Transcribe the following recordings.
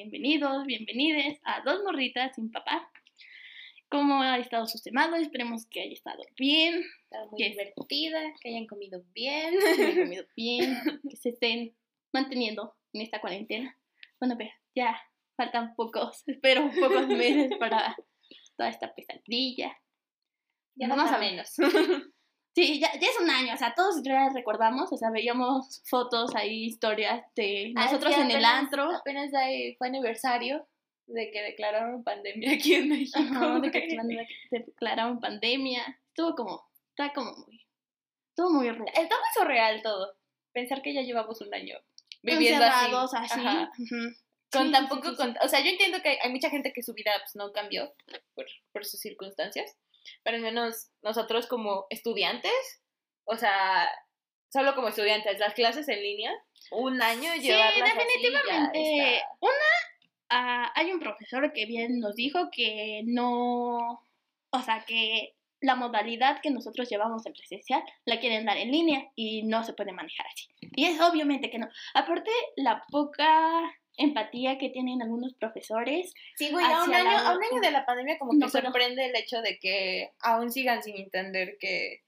bienvenidos, bienvenides a Dos Morritas sin Papá. ¿Cómo ha estado su semana? Esperemos que haya estado bien, Estado muy Que- divertida, que hayan comido bien. que hayan comido bien, que se estén manteniendo en esta cuarentena. Bueno, pero ya faltan pocos, espero pocos meses para toda esta pesadilla. Ya más o menos. Sí, ya, ya es un año, o sea, todos ya recordamos, o sea, veíamos fotos ahí, historias de Ah, nosotros en el antro. Apenas ahí fue aniversario de que declararon pandemia aquí en México. Ajá, de que declararon- pandemia. Estuvo como, está como muy, estuvo muy raro. Está muy surreal todo. Pensar que ya llevamos un año viviendo Encerrados así. así. Ajá. Con Sí, tan sí, poco, sí, sí. con- o sea, yo entiendo que hay, hay mucha gente que su vida pues, no cambió por, por sus circunstancias, pero al menos nosotros como estudiantes, o sea, solo como estudiantes, las clases en línea, un año Sí, llevarlas así, ya definitivamente. está. Una, ah, hay un profesor que bien nos dijo que no, o sea, que la modalidad que nosotros llevamos en presencial la quieren dar en línea y no se puede manejar así. Y es obviamente que no. Aparte, la poca empatía que tienen algunos profesores. Sí, güey, a un, año, la- a un año de la pandemia como No, que pero- sorprende el hecho de que aún sigan sin entender que,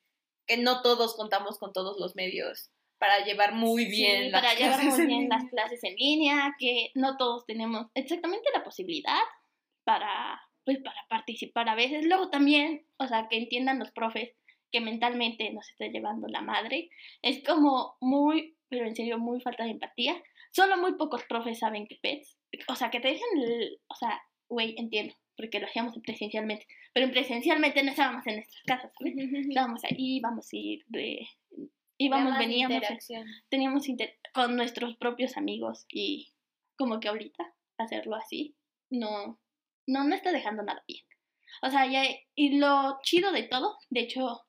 que no todos contamos con todos los medios para llevar muy bien Sí, las para llevar clases muy en bien las clases en línea, que no todos tenemos exactamente la posibilidad para, pues, para participar a veces. Luego también, o sea, que entiendan los profes que mentalmente nos está llevando la madre. Es como muy, pero en serio, muy falta de empatía. Solo muy pocos profes saben que pets. O sea, que te el- o sea, güey, entiendo, porque lo hacíamos en presencialmente. Pero en presencialmente no estábamos en nuestras casas, ¿sabes? Estábamos ahí, íbamos a ir de... Íbamos, veníamos, interacción. teníamos inter- con nuestros propios amigos y como que ahorita hacerlo así no no no está dejando nada bien. O sea, ya y lo chido de todo, de hecho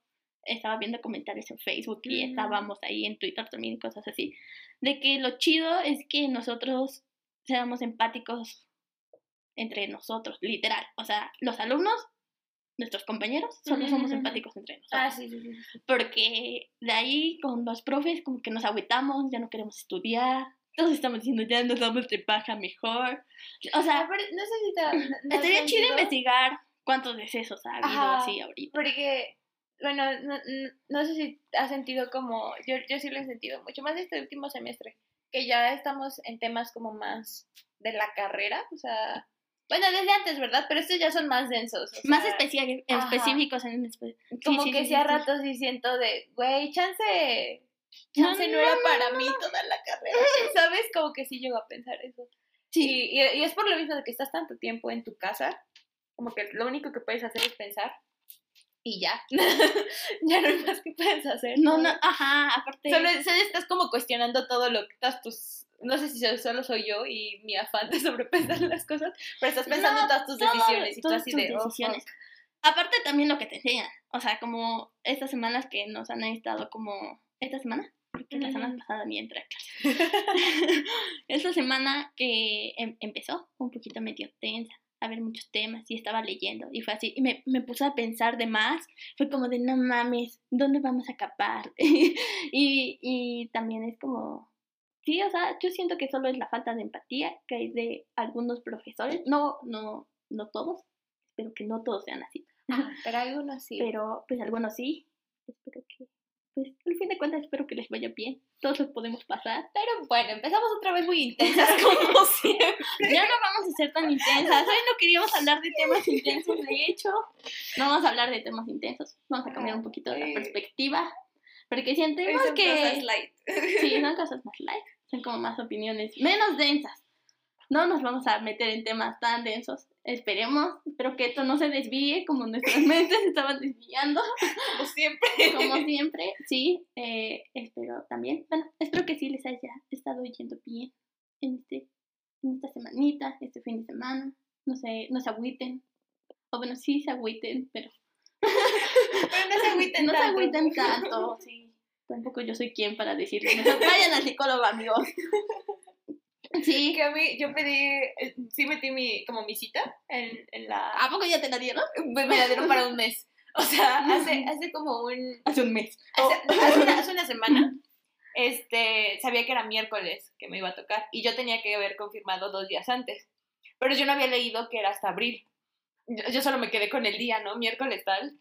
estaba viendo comentarios en Facebook y Mm. estábamos ahí en Twitter también y cosas así, de que lo chido es que nosotros seamos empáticos entre nosotros, literal. O sea, los alumnos, nuestros compañeros, solo somos Ujú. empáticos entre nosotros Ah, sí, sí, sí. porque de ahí con los profes como que nos agüitamos, ya no queremos estudiar, todos estamos diciendo ya nos damos de paja mejor. O sea, pero no sé si te, no- estaría chido investigar cuántos decesos ha habido Ajá. así ahorita. Porque, bueno, no, no- no sé si has sentido como, yo, yo sí lo he sentido mucho más este último semestre, que ya estamos en temas como más de la carrera, o sea, bueno, desde antes, ¿verdad? Pero estos ya son más densos. o Más sea, especia- ajá. específicos en espe- Como sí, que sí, a ratos sí siento de, güey, chance, chance no, no, era no, para mí toda la carrera, ¿sabes? Como que sí llego a pensar eso. Sí. Y, y- y es por lo mismo de que estás tanto tiempo en tu casa, como que lo único que puedes hacer es pensar y ya. ya no hay más que puedes hacer. No, no, ajá, aparte Solo, solo estás como cuestionando todo lo que estás tus... No sé si solo soy yo y mi afán de sobrepensar las cosas, pero estás pensando No, en todas tus todo- decisiones y tú todas así tus de... oh, decisiones. fuck. Aparte también lo que te enseñan, o sea, como estas semanas que nos han estado como esta semana, porque la semana pasada ni entré a clase. Esta semana que em- empezó un poquito medio tensa, a ver muchos temas y estaba leyendo y fue así, y me, me puse a pensar de más, fue como de no mames, ¿dónde vamos a capar? y, y también es como, sí, o sea, yo siento que solo es la falta de empatía que hay de algunos profesores, no, no, no todos, espero que no todos sean así, Ah, pero algunos sí. pero pues algunos sí, espero que, pues al fin de cuentas espero que les vaya bien, todos los podemos pasar. Pero bueno, empezamos otra vez muy intensas como siempre. Ya no vamos a ser tan intensas. Hoy no queríamos hablar de temas intensos, de hecho. No vamos a hablar de temas intensos. Vamos a cambiar un poquito de la perspectiva. Porque Son que. cosas light. Sí, son cosas más light. Son como más opiniones menos densas. No nos vamos a meter en temas tan densos. Esperemos. Espero que esto no se desvíe como nuestras mentes se estaban desviando. Como siempre. Como siempre. Sí, eh, espero también. Bueno, espero que sí les haya estado yendo bien en, este, en esta semanita, este fin de semana. No sé, no se agüiten. O bueno, sí se agüiten, pero Pero no se agüiten no se tanto. agüiten tanto. Sí, tampoco yo soy quien para decirles. Vayan al psicólogo, amigos. Sí. Que a mí, yo pedí, eh, sí metí mi, como mi cita en, en la... ¿A poco ya te la dieron? Me la dieron para un mes. O sea, hace, hace como un... Hace un mes. Hace, hace una, hace una semana este, sabía que era miércoles que me iba a tocar y yo tenía que haber confirmado dos días antes. Pero yo no había leído que era hasta abril. Yo, yo solo me quedé con el día, ¿no? Miércoles tal.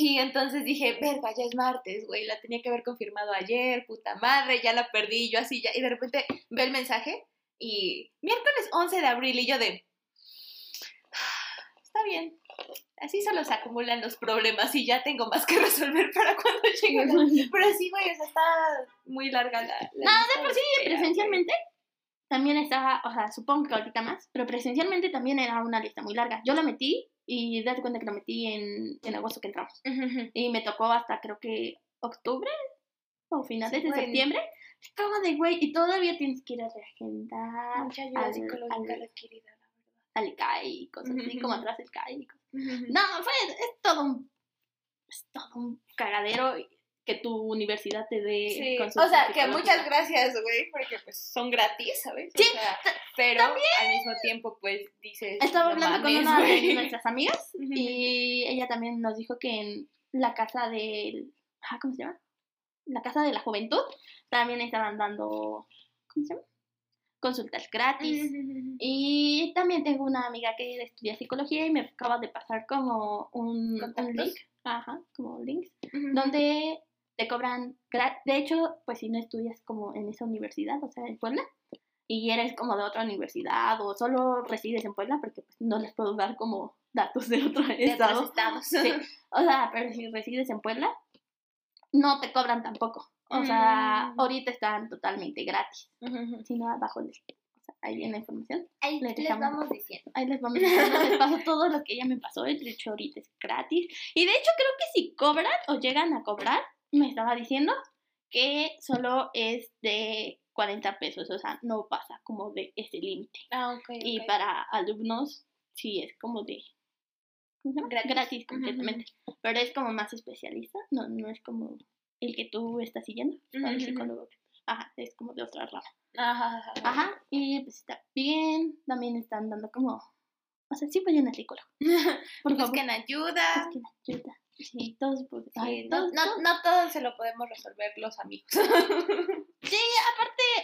Y entonces dije, verga, ya es martes, güey, la tenía que haber confirmado ayer, puta madre, ya la perdí, yo así ya. Y de repente ve el mensaje y miércoles 11 de abril y yo de, "Ah, está bien, así solo se acumulan los problemas y ya tengo más que resolver para cuando llegue. la- Pero sí, güey, o sea, está muy larga la... la No, lista de por sí, presencialmente también estaba, o sea, supongo que ahorita más, pero presencialmente también era una lista muy larga. Yo la metí y date cuenta que la metí en, en agosto que entramos. Y me tocó hasta creo que octubre o finales Sí, de bueno. septiembre. Es como de güey, y todavía tienes que ir a reagendar Mucha ayuda al- psicológica al- requerida, la al ICAI y cosas así, como atrás del CAI. y cosas. verdad. No, fue, es todo un, es todo un cagadero que tu universidad te dé Sí, o sea, que muchas gracias, güey, porque pues son gratis, ¿sabes? O Sí, sea, pero al mismo tiempo, pues dices. Estaba "No hablando con una de güey". nuestras amigas y ella también nos dijo que en la casa del... ah, ¿Cómo se llama? La casa de la juventud también estaban dando... ¿Cómo se llama? Consultas gratis. Y también tengo una amiga que estudia psicología y me acaba de pasar como un, link, ajá, como links, donde te cobran, de hecho, pues si no estudias como en esa universidad, o sea, en Puebla, y eres como de otra universidad o solo resides en Puebla, porque pues no les puedo dar como datos de otro De otros estado. estados. Sí. O sea, pero si resides en Puebla, no te cobran tampoco. O sea, Mm. ahorita están totalmente gratis. Ujú, ujú. Si no, abajo sea, ahí viene la información. Ahí Les vamos diciendo. Ahí les vamos diciendo, les paso todo lo que ella me pasó. De hecho, ahorita es gratis. Y de hecho, creo que si cobran o llegan a cobrar, me estaba diciendo que solo es de 40 pesos. O sea, no pasa como de ese límite. Ah, ok. Y para alumnos, sí es como de. ¿Cómo se llama? Gratis. Completamente. Pero es como más especialista. No, no es como el que tú estás siguiendo. sea, el psicólogo. Ajá, es como de otra rama. Ajá, ajá, ajá. Ajá, y pues está bien. También están dando como. O sea, sí vayan al psicólogo. Por favor. Busquen ayuda. Busquen ayuda. Sí, todos. pues, Sí, ay, no, todos- no, todos- no todo se lo podemos resolver los amigos.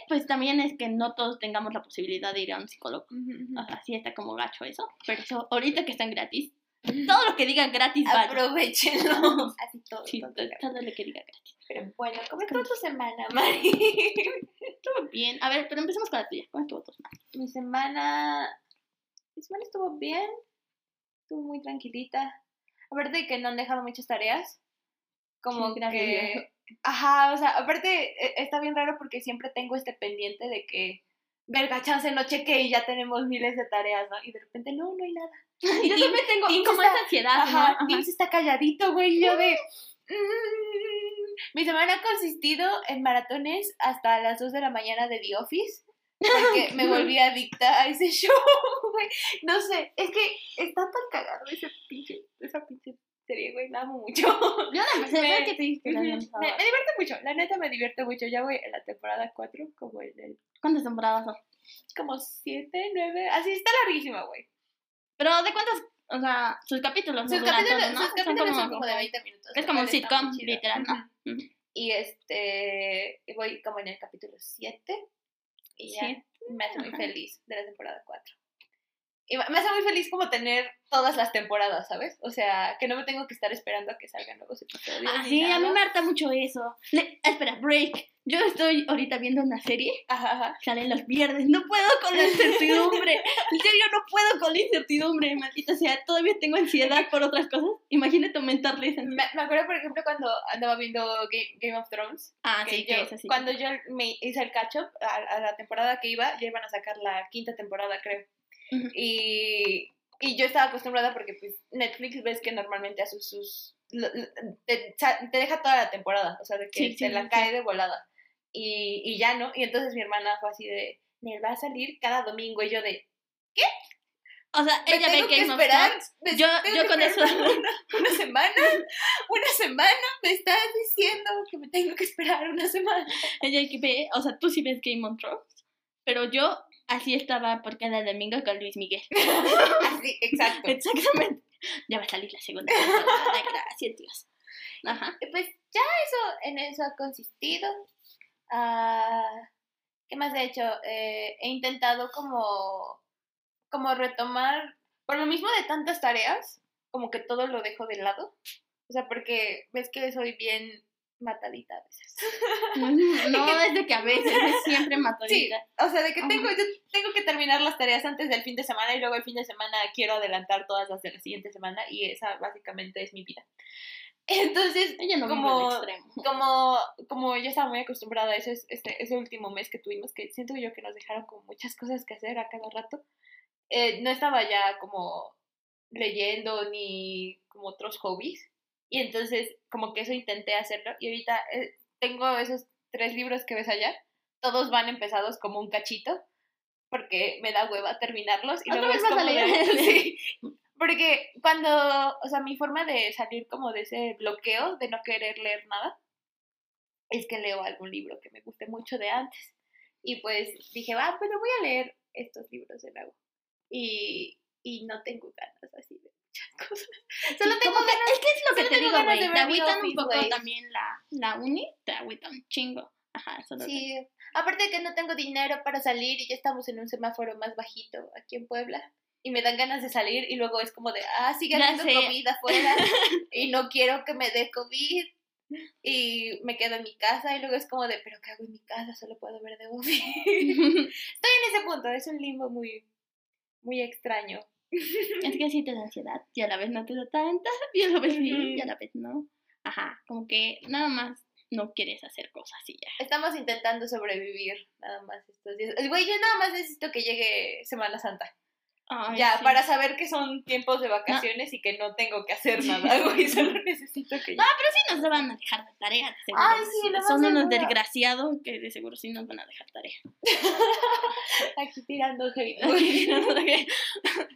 Pues también es que no todos tengamos la posibilidad de ir a un psicólogo. O sea, sí está como gacho eso. Pero eso, ahorita que están gratis, todo lo que diga gratis vale. Aprovechenlo. Así todo. Sí, todo todo lo que diga gratis. Pero bueno, ¿cómo estuvo tu semana, Mari? Estuvo bien. A ver, pero empecemos con la tuya. ¿Cómo estuvo tu semana? Mi semana. Mi semana estuvo bien. Estuvo muy tranquilita. Aparte de que no han dejado muchas tareas. Como que. Ajá, o sea, aparte e- está bien raro porque siempre tengo este pendiente de que. Verga, chance, no cheque y ya tenemos miles de tareas, ¿no? Y de repente, no, no hay nada. Yo Teams- también tengo Teams como está- esa ansiedad. ¿no? Ajá. Teams está calladito, güey. y Yo de. mm. Mi semana ha consistido en maratones hasta las 2 de la mañana de The Office. Porque me volví adicta a ese show, güey. No sé, es que está tan cagado ese pinche, esa pinche serie, güey. La amo mucho. Yo la empecé Me- que te dije que la me, me divierte mucho, la neta me divierte mucho. Ya voy en la temporada 4, como en el. ¿Cuántas temporadas son? como 7, 9. Así está larguísima, güey. Pero ¿de cuántos? O sea, sus capítulos. Sus capítulos, todo, ¿no? sus capítulos son como de 20 minutos. Es como un sitcom, literal, ¿no? Ujú. Ujú. Y este, voy como en el capítulo 7 y ya Siete, me hace muy feliz de la temporada 4. Y me hace muy feliz como tener todas las temporadas, ¿sabes? O sea, que no me tengo que estar esperando a que salgan nuevos episodios. Ah, sí, a mí me harta mucho eso. Espera, break. Yo estoy ahorita viendo una serie, Ajá, ajá. salen los viernes, no puedo con la incertidumbre. En serio, no puedo con la incertidumbre, maldita sea. Todavía tengo ansiedad por otras cosas. Imagínate aumentarle esa ansiedad. Me, me acuerdo, por ejemplo, cuando andaba viendo Game, Game of Thrones. Ah, que sí, yo- que es así. Cuando yo me hice el catch-up a, a la temporada que iba, ya iban a sacar la quinta temporada, creo. Y, y yo estaba acostumbrada porque pues, Netflix ves que normalmente hace sus... Te, te deja toda la temporada, o sea, de que Sí, sí, la sí. cae de volada. Y, y ya, ¿no? Y entonces mi hermana fue así de, me va a salir cada domingo y yo de, O sea, me ella ve tengo que Game of esperar, me Yo- tengo yo que con esperar eso- Una, una semana, una semana, me estás diciendo que me tengo que esperar una semana. Ella que ve, o sea, tú sí ves Game of Thrones, pero yo así estaba por cada domingo con Luis Miguel. Así, exacto. Exactamente. Ya va a salir la segunda gracias Dios. Ajá. Y Pues ya eso, en eso ha consistido. Ah, ¿Qué más he hecho? Eh, he intentado como, como retomar, por lo mismo de tantas tareas, como que todo lo dejo de lado. O sea, porque ves que soy bien matadita a veces. No, es de que a veces, es siempre matadita. Sí, o sea, de que tengo, yo tengo que terminar las tareas antes del fin de semana y luego el fin de semana quiero adelantar todas las de la siguiente semana y esa básicamente es mi vida. Entonces, Ella no como, como, como yo estaba muy acostumbrada a ese, este, ese último mes que tuvimos, que siento yo que nos dejaron como muchas cosas que hacer a cada rato, eh, no estaba ya como leyendo ni como otros hobbies. Y entonces como que eso intenté hacerlo. Y ahorita eh, tengo esos tres libros que ves allá. Todos van empezados como un cachito. Porque me da hueva terminarlos. Y luego es vas a como de- leer. sí. Porque cuando, o sea, mi forma de salir como de ese bloqueo de no querer leer nada es que leo algún libro que me guste mucho de antes. Y pues dije, va, pero voy a leer estos libros de nuevo. Y, y no tengo ganas así cosas. Solo tengo que-. Es que es lo que solo te digo, güey. Te agüitan un poco también la, la uni, te agüita un chingo. Ajá, eso lo Sí, aparte de que no tengo dinero para salir y ya estamos en un semáforo más bajito aquí en Puebla. Y me dan ganas de salir y luego es como de, ah, sigue habiendo comida afuera y no quiero que me dé COVID. Y me quedo en mi casa y luego es como de, pero ¿qué hago en mi casa? Solo puedo ver de Buffy. Estoy en ese punto, es un limbo muy, muy extraño. Es que sí te da ansiedad y a la vez no te da tanta, y a la vez sí, y a la vez no. Ajá, como que nada más no quieres hacer cosas y ya. Estamos intentando sobrevivir nada más estos días. Güey, yo nada más necesito que llegue Semana Santa. Ay, ya, sí. para saber que son tiempos de vacaciones y que no tengo que hacer nada, güey. Solo necesito que No, pero sí nos van a dejar de tarea, de seguro. Ay, sí, lo más Son unos desgraciados que de seguro sí nos van a dejar tarea. aquí tirando hate. Ah,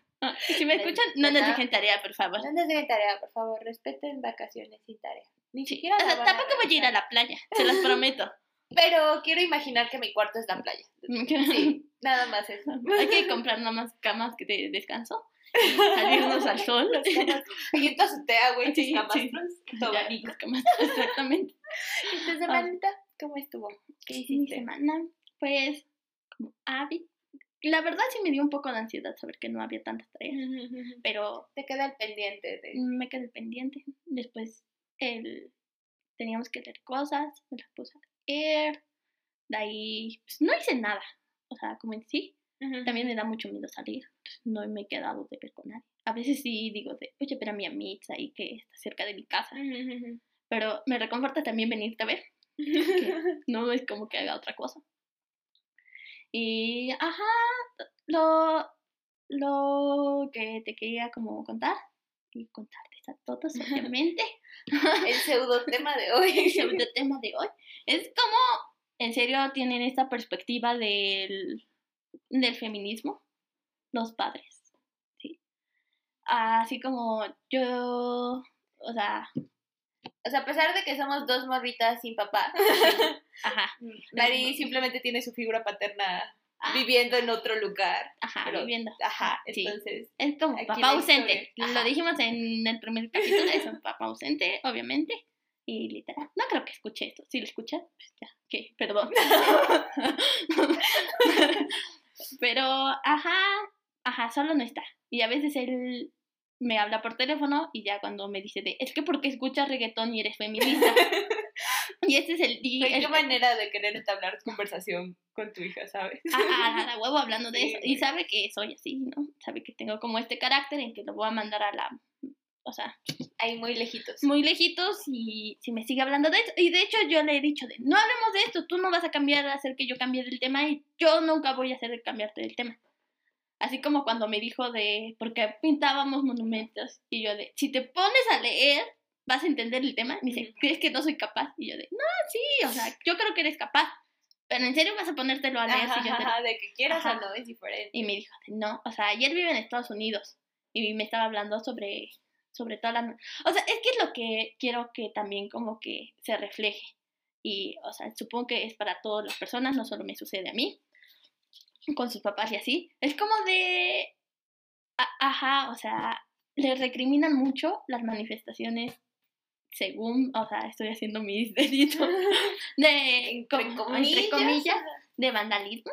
si me escuchan, no nos dejen tarea, por favor. No nos dejen tarea, por favor. Respeten vacaciones sin tarea. Ni Sí, siquiera o sea, tampoco voy a ir a la playa, se los prometo. Pero quiero imaginar que mi cuarto es la playa. Sí, nada más eso. Hay que comprar nada más camas que de descanso, y salirnos al sol. Y güey, Sí, camastros, exactamente. ¿Y tu semanita? ¿Cómo estuvo? ¿Qué Mi hiciste? semana, pues, como hábil. La verdad sí me dio un poco de ansiedad saber que no había tantas tareas, pero Te queda el pendiente de... me quedé pendiente. Después el, teníamos que leer cosas, me las puse a leer. De ahí, pues no hice nada. O sea, como en sí, también me da mucho miedo salir. No me he quedado de ver con nadie. A veces sí digo de, oye, pero a mi amiga ahí que está cerca de mi casa. Pero me reconforta también venirte a ver. no es como que haga otra cosa. Y, ajá, lo, lo que te quería como contar y contarles a todos, obviamente, El pseudo tema de el hoy. segundo tema de hoy, es como, en serio, tienen esta perspectiva del, del feminismo, los padres, ¿sí? Así como yo, o sea, O sea, a pesar de que somos dos morritas sin papá, ajá, Mari simplemente tiene su figura paterna ah, viviendo en otro lugar. ajá, pero- viviendo. Ajá, Sí. entonces. Es como papá ausente. Lo dijimos en el primer capítulo, es un papá ausente, obviamente. Y literal. No creo que escuche esto. Si lo escucha, pues ya, que, perdón. Pero, ajá, ajá, solo no está. Y a veces él me habla por teléfono y ya cuando me dice de, es que porque escuchas reggaetón y eres feminista. y este es el día. Güey, qué manera de querer entablar conversación con tu hija, ¿sabes? a, a la huevo hablando de Sí, eso. Y sabe que soy así, ¿no? Sabe que tengo como este carácter en que lo voy a mandar a la. O sea, Ahí muy lejitos. muy lejitos y si me sigue hablando de esto. Y de hecho yo le he dicho de, no hablemos de esto, tú no vas a cambiar, a hacer que yo cambie del tema y yo nunca voy a hacer cambiarte del tema. Así como cuando me dijo de, porque pintábamos monumentos y yo de, si te pones a leer, vas a entender el tema. Me dice. ¿crees que no soy capaz? Y yo de, no, sí, o sea, yo creo que eres capaz. Pero en serio vas a ponértelo a leer Ajá, si yo te ajá, de que quieras o no es diferente. y me dijo, no, o sea, ayer vive en Estados Unidos y me estaba hablando sobre, sobre todas las... O sea, es que es lo que quiero que también como que se refleje. Y, o sea, supongo que es para todas las personas, no solo me sucede a mí, con sus papás y así. Es como de... ajá, o sea, le recriminan mucho las manifestaciones según, o sea, estoy haciendo mis deditos, de, como- entre comillas. comillas, de vandalismo.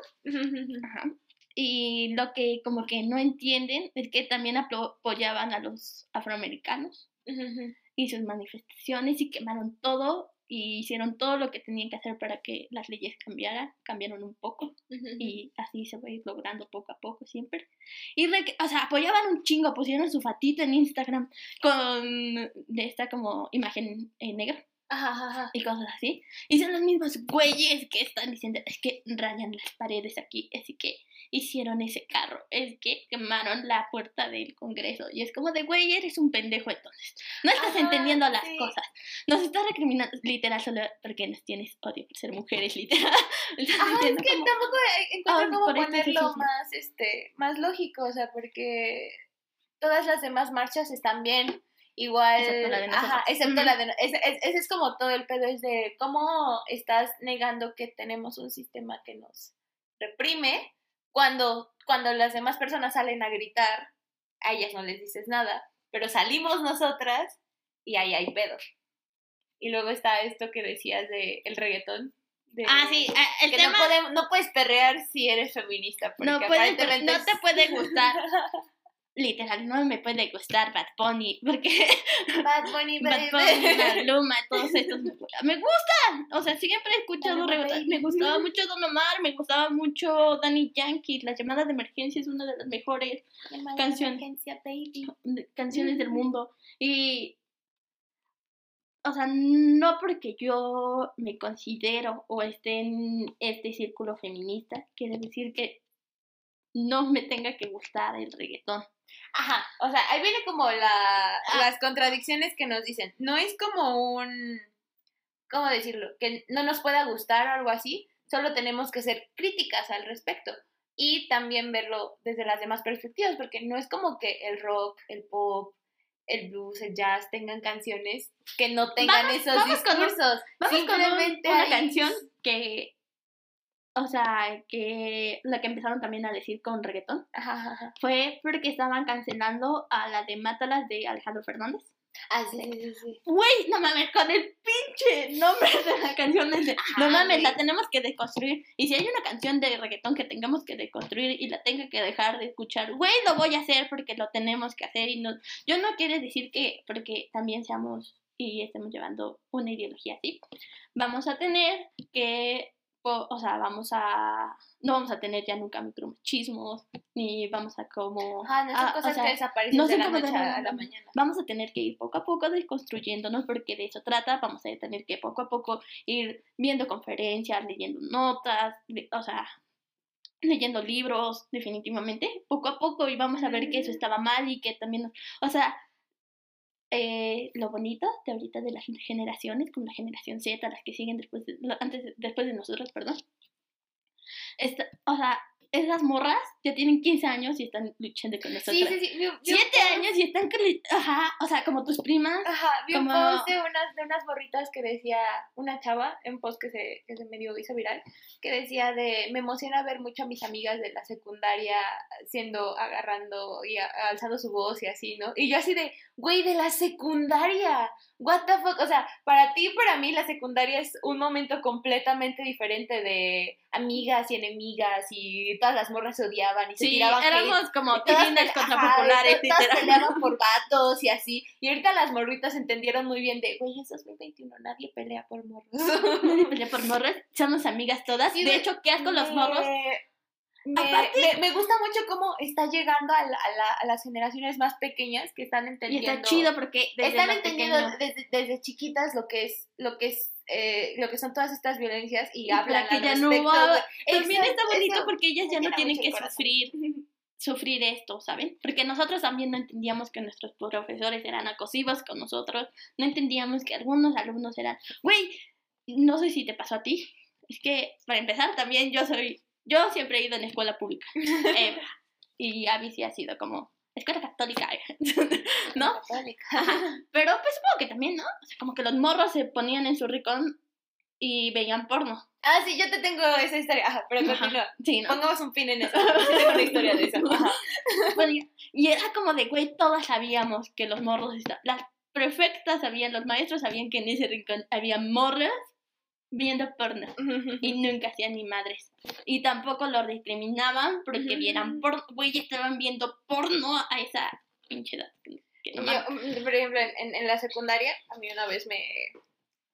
Ajá. Y lo que como que no entienden es que también apoyaban a los afroamericanos y sus manifestaciones y quemaron todo y hicieron todo lo que tenían que hacer para que las leyes cambiaran, cambiaron un poco y así se va a ir logrando poco a poco siempre. Y, re- o sea, apoyaban un chingo, pusieron su fatito en Instagram con de esta como imagen en negro Ajá, ajá, ajá. y cosas así. Y son los mismos güeyes que están diciendo, es que rayan las paredes aquí, así que hicieron ese carro, es que quemaron la puerta del Congreso. Y es como de, güey, eres un pendejo entonces. No estás Ajá, entendiendo las sí. cosas. Nos estás recriminando literal solo porque nos tienes odio por ser mujeres, literal. Ajá, es que como, tampoco encuentro Ah, cómo ponerlo más, este, más lógico, o sea, porque todas las demás marchas están bien, igual, Excepto la de ajá, nosotras. excepto la de, ese, es- ese es como todo el pedo, es de cómo estás negando que tenemos un sistema que nos reprime, cuando, cuando las demás personas salen a gritar, a ellas no les dices nada, pero salimos nosotras y ahí hay pedo. Y luego está esto que decías de el reggaetón. de- Ah, sí, ah, el que tema no, podem- no puedes perrear si eres feminista. Porque no, puede, no te puede gustar. Literal, no me puede gustar Bad Bunny, porque Bad Bunny, Bad. Bunny, Maluma, todos estos me, gustan. O sea, siempre he escuchado reggaetón. Me gustaba mucho Don Omar, me gustaba mucho Danny Yankee. Las llamadas de emergencia es una de las mejores Llamada de baby. de- canciones del mundo. Y. O sea, no porque yo me considero o esté en este círculo feminista, quiere decir que no me tenga que gustar el reggaetón. Ajá, o sea, ahí viene como la, Ah. las contradicciones que nos dicen. No es como un, ¿cómo decirlo? Que no nos pueda gustar o algo así, solo tenemos que ser críticas al respecto. Y también verlo desde las demás perspectivas, porque no es como que el rock, el pop, el blues, el jazz tengan canciones que no tengan Vamos- esos vamos con un- discursos. Vamos con un- Simplemente una hay- canción que, o sea, que la que empezaron también a decir con reggaetón Ajá, ajá, ajá. fue porque estaban cancelando a la de Mátalas de Alejandro Fernández. Ah, sí, sí, sí. Güey, no mames, con el pinche nombre de la canción es de, no mames, la tenemos que deconstruir. Y si hay una canción de reggaetón que tengamos que deconstruir y la tenga que dejar de escuchar, güey, lo voy a hacer porque lo tenemos que hacer. Y no, yo no quiero decir que, porque también seamos y estemos llevando una ideología así, vamos a tener que, o, sea, vamos a, no vamos a tener ya nunca micromachismos, ni vamos a como... Ajá, no son ah, o cosas sea, que desaparecen no de la noche a la mañana. vamos a tener que ir poco a poco desconstruyéndonos porque de eso trata, vamos a tener que poco a poco ir viendo conferencias, leyendo notas, de- o sea, leyendo libros, definitivamente, poco a poco y vamos a ver que eso estaba mal y que también, o sea, eh, lo bonito de ahorita de las generaciones, como la generación Z, las que siguen después de, antes de- después de nosotros, perdón, esta- o sea, esas morras ya tienen 15 años y están luchando con nosotros. Sí, sí, sí. vi- vi un Siete post- años y están. Ajá, o sea, como tus primas. Ajá, vi un como- post de unas, de unas borritas que decía, una chava, en post que se, que se medio hizo viral, que decía de, me emociona ver mucho a mis amigas de la secundaria siendo, agarrando y a- alzando su voz y así, ¿no? Y yo así de, güey, de la secundaria, what the fuck, o sea, para ti y para mí la secundaria es un momento completamente diferente de amigas y enemigas y todas las morras se odiaban y se Sí, tiraban hate. éramos como tirinas contra ajá, populares, y todas peleaban por vatos y así. Y ahorita las morritas entendieron muy bien de, güey, es 2021, nadie pelea por morros. Nadie pelea por morros, somos amigas todas. Sí, de güey, hecho, ¿qué asco los Me- morros? Me, Aparte- me, me gusta mucho cómo está llegando a, la- a la- a las generaciones más pequeñas que están Y entendiendo. está chido porque desde están entendiendo desde, desde chiquitas lo que es, lo que es, eh, lo que son todas estas violencias y, Y hablan que al ya respecto. También Eso- está bonito eso porque ellas ya no tienen que sufrir sufrir esto, ¿saben? Porque nosotros también no entendíamos que nuestros profesores eran acosivos con nosotros, no entendíamos que algunos alumnos eran, güey, no sé si te pasó a ti, es que para empezar también yo soy, yo siempre he ido en escuela pública, eh, y Abby sí ha sido como escuela católica, ¿no? Católica. Pero pues supongo que también, ¿no? O sea, como que los morros se ponían en su ricón y veían porno. Ah, sí, yo te tengo esa historia. Ajá, pero continúa. Sí, ¿no? Pongamos un pin en eso. porque sí tengo una historia de eso. Ajá. Bueno, y era como de, güey, todas sabíamos que los morros estaban... Las perfectas sabían, los maestros sabían que en ese rincón había morras viendo porno y nunca hacían ni madres. Y tampoco los discriminaban porque vieran porno, güey, estaban viendo porno a esa pinche edad. Yo, mm, por ejemplo, en, en la secundaria, a mí una vez me...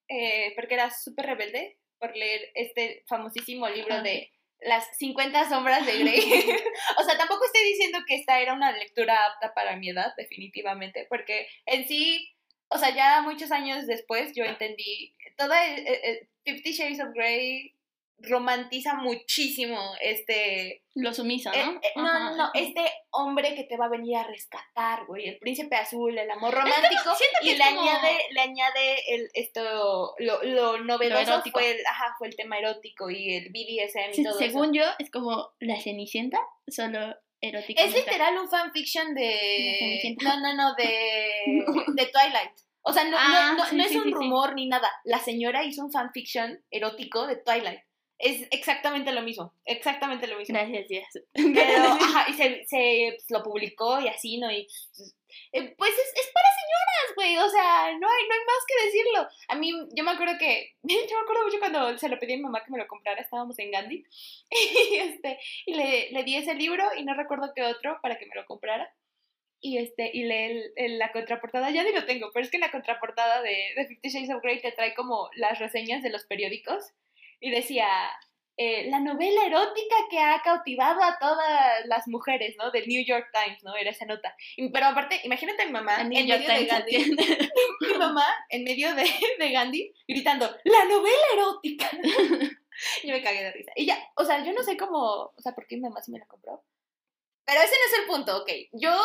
eh, porque era súper rebelde por leer este famosísimo libro de las 50 sombras de Grey. o sea, tampoco estoy diciendo que esta era una lectura apta para mi edad, definitivamente, porque en sí, o sea, ya muchos años después yo entendí, toda eh, eh, Fifty Shades of Grey romantiza muchísimo este Lo sumiso, ¿no? eh, eh, no, no, Ajá. no, este hombre que te va a venir a rescatar, güey, el príncipe azul, el amor romántico, que y le como- añade, le añade el, esto, lo, lo novedoso erótico. fue el, ajá, fue el tema erótico y el BDSM y Sí, todo según yo, es como la Cenicienta, solo erótica. Es literal un fanfiction ¿De no, no, no, de, de Twilight. O sea, no, Ah, no, no, sí, no es sí, un sí, rumor ni nada. La señora hizo un fanfiction erótico de Twilight. Es exactamente lo mismo, exactamente lo mismo. Gracias, Dios. Pero, ajá, y se, se pues, lo publicó y así, ¿no? Y, pues, eh, pues es, es para señoras, güey, o sea, no hay, no hay más que decirlo. A mí, yo me acuerdo que, yo me acuerdo mucho cuando se lo pedí a mi mamá que me lo comprara, estábamos en Gandhi, y, este, y le, le di ese libro y no recuerdo qué otro para que me lo comprara. Y, este, y leí el- el- la contraportada, ya ni lo tengo, pero es que la contraportada de, de Fifty Shades of Grey te trae como las reseñas de los periódicos y decía, eh, la novela erótica que ha cautivado a todas las mujeres, ¿no? Del New York Times, ¿no? Era esa nota. Pero aparte, imagínate a mi mamá en medio de Gandhi, mi mamá en medio de, de Gandhi gritando, ¡la novela erótica! yo me cagué de risa. Y ya, o sea, yo no sé cómo, o sea, por qué mi mamá sí me la compró. Pero ese no es el punto, ok. Yo,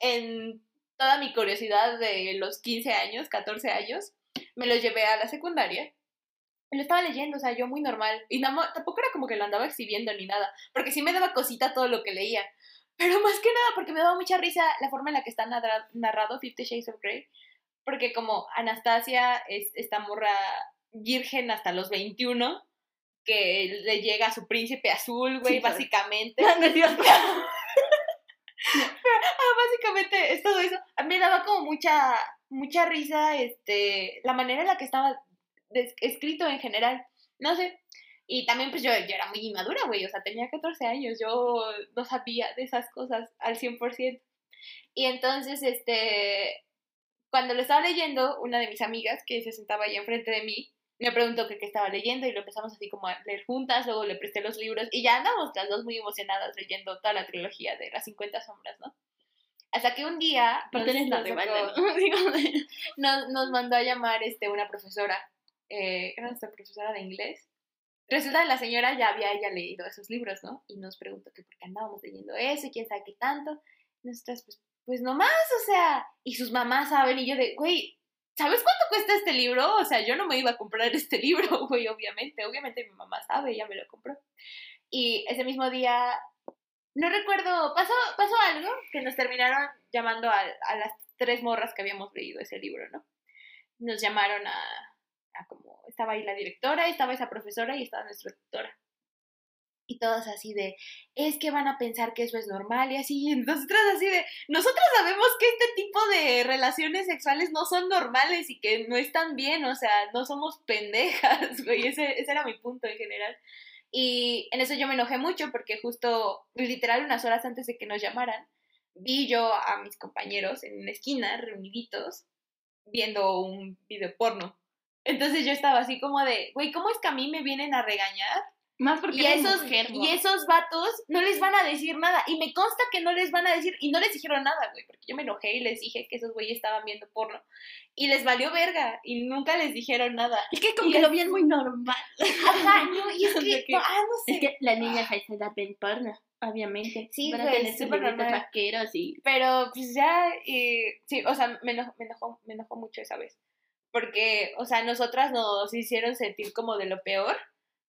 en toda mi curiosidad de los 15 años, 14 años, me lo llevé a la secundaria. Lo estaba leyendo, o sea, yo muy normal. Y tampoco era como que lo andaba exhibiendo ni nada, porque sí me daba cosita todo lo que leía. Pero más que nada porque me daba mucha risa la forma en la que está narra- narrado Fifty Shades of Grey. Porque como Anastasia es esta morra virgen hasta los 21, que le llega a su príncipe azul, güey, Sí, básicamente. No. Ah, básicamente es todo eso. A mí me daba como mucha, mucha risa este, la manera en la que estaba escrito en general. No sé. Y también pues yo, yo era muy inmadura, güey. O sea, tenía 14 años. Yo no sabía de esas cosas al 100%. Y entonces, este, cuando lo estaba leyendo, una de mis amigas que se sentaba ahí enfrente de mí, me preguntó que qué estaba leyendo y lo empezamos así como a leer juntas, luego le presté los libros y ya andamos las dos muy emocionadas leyendo toda la trilogía de las 50 sombras, ¿no? Hasta que un día Porque nos, nos ¿no? Nos, nos mandó a llamar este, una profesora, eh, era nuestra profesora de inglés. Resulta que la señora ya había ella leído esos libros, ¿no? Y nos preguntó que por qué andábamos leyendo eso y quién sabe qué tanto. Nosotras, pues, pues nomás, o sea, y sus mamás saben, y yo de, güey, ¿sabes cuánto cuesta este libro? O sea, yo no me iba a comprar este libro, güey, obviamente, obviamente mi mamá sabe, ella me lo compró. Y ese mismo día, no recuerdo, pasó, pasó algo que nos terminaron llamando a, a las tres morras que habíamos leído ese libro, ¿no? Nos llamaron a, como, estaba ahí la directora, estaba esa profesora y estaba nuestra tutora. Y todas así de, es que van a pensar que eso es normal y así, y nosotras así de, nosotros sabemos que este tipo de relaciones sexuales no son normales y que no están bien, o sea, no somos pendejas, güey, ese, ese era mi punto en general. Y en eso yo me enojé mucho porque justo, literal, unas horas antes de que nos llamaran, vi yo a mis compañeros en una esquina, reuniditos, viendo un video porno. Entonces yo estaba así como de, güey, ¿cómo es que a mí me vienen a regañar? Más porque Y esos, mujer, y esos vatos no les van a decir nada. Y me consta que no les van a decir, y no les dijeron nada, güey, porque yo me enojé y les dije que esos güeyes estaban viendo porno. Y les valió verga, y nunca les dijeron nada. Es que como y que es- lo vi muy normal. Ajá, no, y es que, no, ah, no sé. Es que la niña esa edad ven porno, obviamente. Sí, Van a güey, tener súper normal. y... Pero pues ya, eh, sí, o sea, me enojó, me, enojó, me enojó mucho esa vez. Porque, o sea, nosotras nos hicieron sentir como de lo peor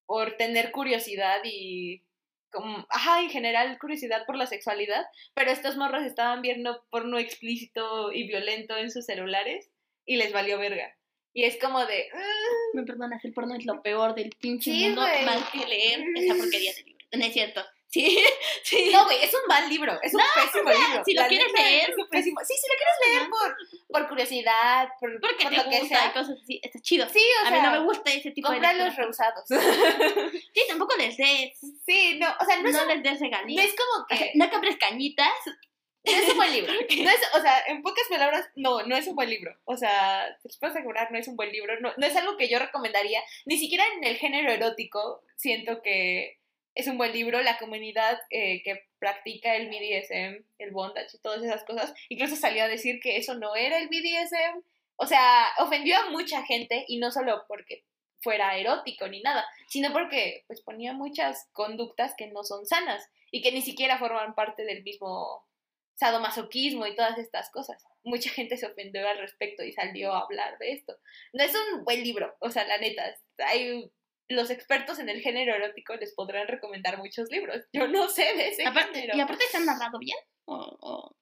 por tener curiosidad y, como, ajá, en general curiosidad por la sexualidad. Pero estos morros estaban viendo porno explícito y violento en sus celulares y les valió verga. Y es como de, "Ah". Me perdonas, el porno es lo peor del pinche Sí, mundo, más que leer esa porquería de libro. No es cierto. Sí, sí. No, güey, es un mal libro, es un pésimo libro. si lo La quieres leer, es un pésimo- Sí, si lo quieres leer por, por curiosidad, por, Porque por te lo que gusta y sea. cosas así. Está chido. Sí, o a sea, mí no me gusta ese tipo de los lectura. rehusados. Sí, tampoco les des. sí, no, o sea, no No, es, les des no regalías. es como O sea, que... no compres cañitas. No es un buen libro. No es, o sea, en pocas palabras, no, no es un buen libro. O sea, te puedo asegurar, no es un buen libro. No, no es algo que yo recomendaría. Ni siquiera en el género erótico siento que es un buen libro. La comunidad eh, que practica el BDSM, el bondage y todas esas cosas, incluso salió a decir que eso no era el BDSM. O sea, ofendió a mucha gente y no solo porque fuera erótico ni nada, sino porque pues ponía muchas conductas que no son sanas y que ni siquiera forman parte del mismo sadomasoquismo y todas estas cosas. Mucha gente se ofendió al respecto y salió a hablar de esto. No es un buen libro, o sea, la neta, hay los expertos en el género erótico les podrán recomendar muchos libros. Yo no sé de ese Aparte, género. y aparte está narrado bien. O, o-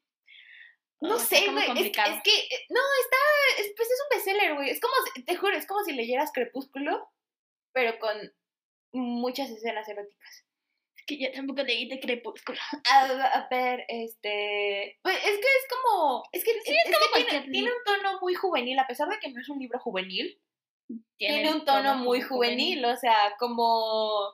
No o sé, güey. Es, es que, eh, no, está. es- pues es un bestseller, güey. Es como, te juro, es como si leyeras Crepúsculo, pero con muchas escenas eróticas. Es que yo tampoco leí de Crepúsculo. A, a ver, este. pues, es que es como. Es que, es, es como que cualquier tiene, tiene un tono muy juvenil, a pesar de que no es un libro juvenil. Tiene, un tono muy juvenil, o sea, como.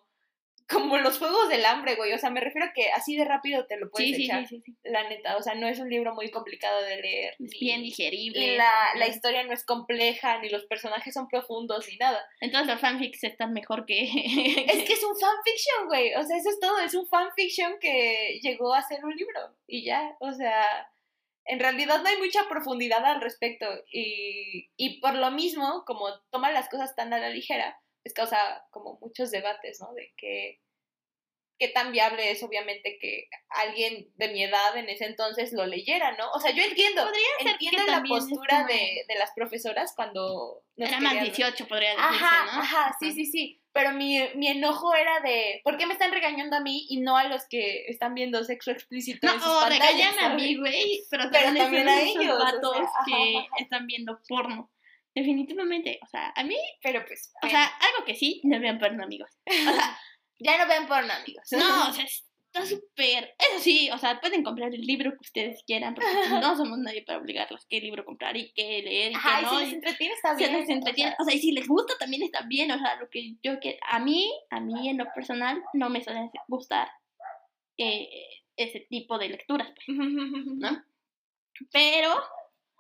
Como los juegos del hambre, güey. O sea, me refiero a que así de rápido te lo puedes Sí, sí, echar. sí, sí. La neta, o sea, no es un libro muy complicado de leer. Es ni- bien digerible. Y la, la historia no es compleja, ni los personajes son profundos, ni nada. Entonces los fanfics están mejor que... Es que es un fanfiction, güey. O sea, eso es todo. Es un fanfiction que llegó a ser un libro. Y ya, o sea, en realidad no hay mucha profundidad al respecto. Y, y por lo mismo, como toma las cosas tan a la ligera, es causa como muchos debates, ¿no? De que qué tan viable es obviamente que alguien de mi edad en ese entonces lo leyera, ¿no? O sea, yo entiendo, entiendo la postura de, de las profesoras cuando nos Era más querían- 18, podría decirse, Ajá, ¿no? ajá, sí, sí, sí. Pero mi, mi enojo era de, ¿por qué me están regañando a mí y no a los que están viendo sexo explícito No, en sus o pantallas? regañan a mí, güey, pero Pero también, a ellos, o sea, vatos que ajá, ajá. están viendo porno. Definitivamente, o sea, a mí, Pero pues, o sea, algo que sí, no vean porno, amigos. O sea, ya no ven porno, amigos. no, o sea, está súper... Eso sí, o sea, pueden comprar el libro que ustedes quieran, porque no somos nadie para obligarlos qué libro comprar y qué leer y Ajá, qué y no. si les entretiene está bien. les entretiene, o sea, y si les gusta también está bien, o sea, lo que yo quiero, a mí, a mí en lo personal no me suele gustar eh, ese tipo de lecturas, pues, ¿no? Pero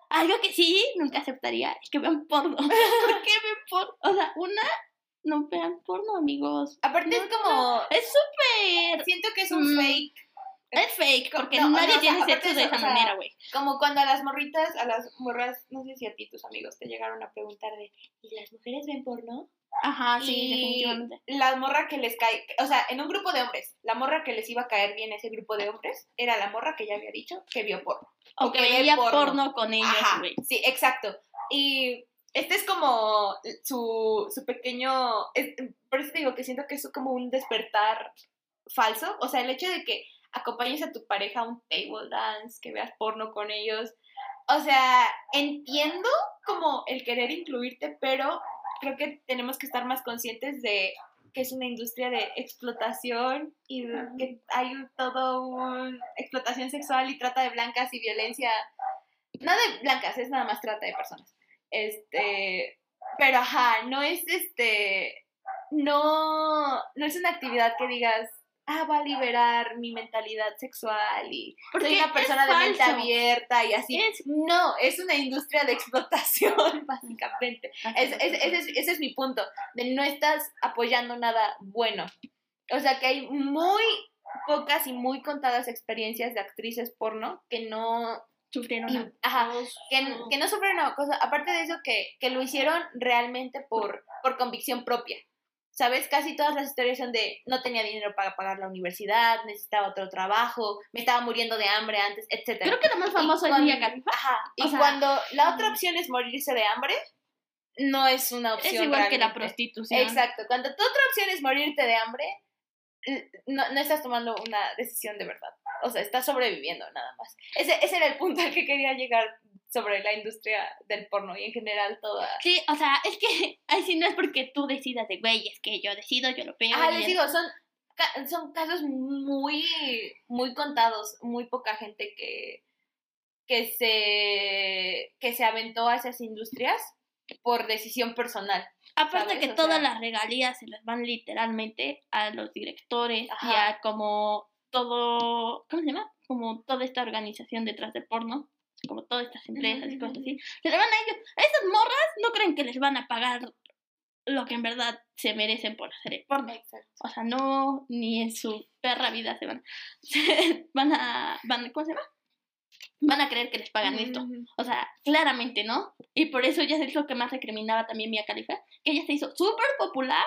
algo que sí nunca aceptaría es que vean porno. ¿Por qué ven porno? O sea, una, no vean porno, amigos. Aparte es como, Es súper, siento que es un Mm. fake. es fake, porque No, nadie no, o sea, tiene aparte sexo de esa o sea, manera, güey. Como cuando a las morritas, a las morras, no sé si a ti tus amigos te llegaron a preguntar de, ¿y las mujeres ven porno? Ajá, sí, y definitivamente. la morra que les cae, o sea, en un grupo de hombres, la morra que les iba a caer bien ese grupo de hombres era la morra que ya había dicho que vio porno. O que que ve veía porno. porno con ellos, güey. sí, exacto. Y este es como su, su pequeño, es- por eso te digo que siento que es como un despertar falso, o sea, el hecho de que acompañes a tu pareja a un table dance, que veas porno con ellos, o sea, entiendo como el querer incluirte, pero creo que tenemos que estar más conscientes de que es una industria de explotación y de que hay todo un explotación sexual y trata de blancas y violencia. No de blancas, es nada más trata de personas. Este, pero ajá, no es este, no, no es una actividad que digas, ah, va a liberar mi mentalidad sexual y Porque soy una persona de mente abierta y así. Es- No, es una industria de explotación, básicamente. Es- es- ese, es, ese es mi punto, de no estás apoyando nada bueno. O sea que hay muy pocas y muy contadas experiencias de actrices porno que no Sufrieron y- ajá, que, que no sufrieron una cosa, aparte de eso, que, que lo hicieron realmente por, por convicción propia. ¿Sabes? Casi todas las historias son de no tenía dinero para pagar la universidad, necesitaba otro trabajo, me estaba muriendo de hambre antes, etc. Creo que lo más famoso es Mia Khalifa. Ajá. Y sea, cuando la otra opción es morirse de hambre, no es una opción. Es igual que la realmente. prostitución. Exacto. Cuando tu otra opción es morirte de hambre, no, no estás tomando una decisión de verdad. O sea, estás sobreviviendo nada más. Ese, ese era el punto al que quería llegar sobre la industria del porno y en general toda... Sí, o sea, es que, ay, sí, no es porque tú decidas de, güey, es que yo decido, yo lo veo. Ah, les es- digo, son son casos muy, muy contados, muy poca gente que, que se, que se aventó a esas industrias por decisión personal. Aparte ¿sabes? que O todas sea- las regalías se les van literalmente a los directores y a como todo, ¿cómo se llama? Como toda esta organización detrás del porno, como todas estas empresas y cosas así, se le van a ellos. A esas morras no creen que les van a pagar lo que en verdad se merecen por hacer el porno. Exacto. O sea, no, ni en su perra vida se van, van a, van, ¿cómo se llama? Van a creer que les pagan esto. O sea, claramente no. Y por eso ya es lo que más recriminaba también Mia Khalifa, que ella se hizo súper popular.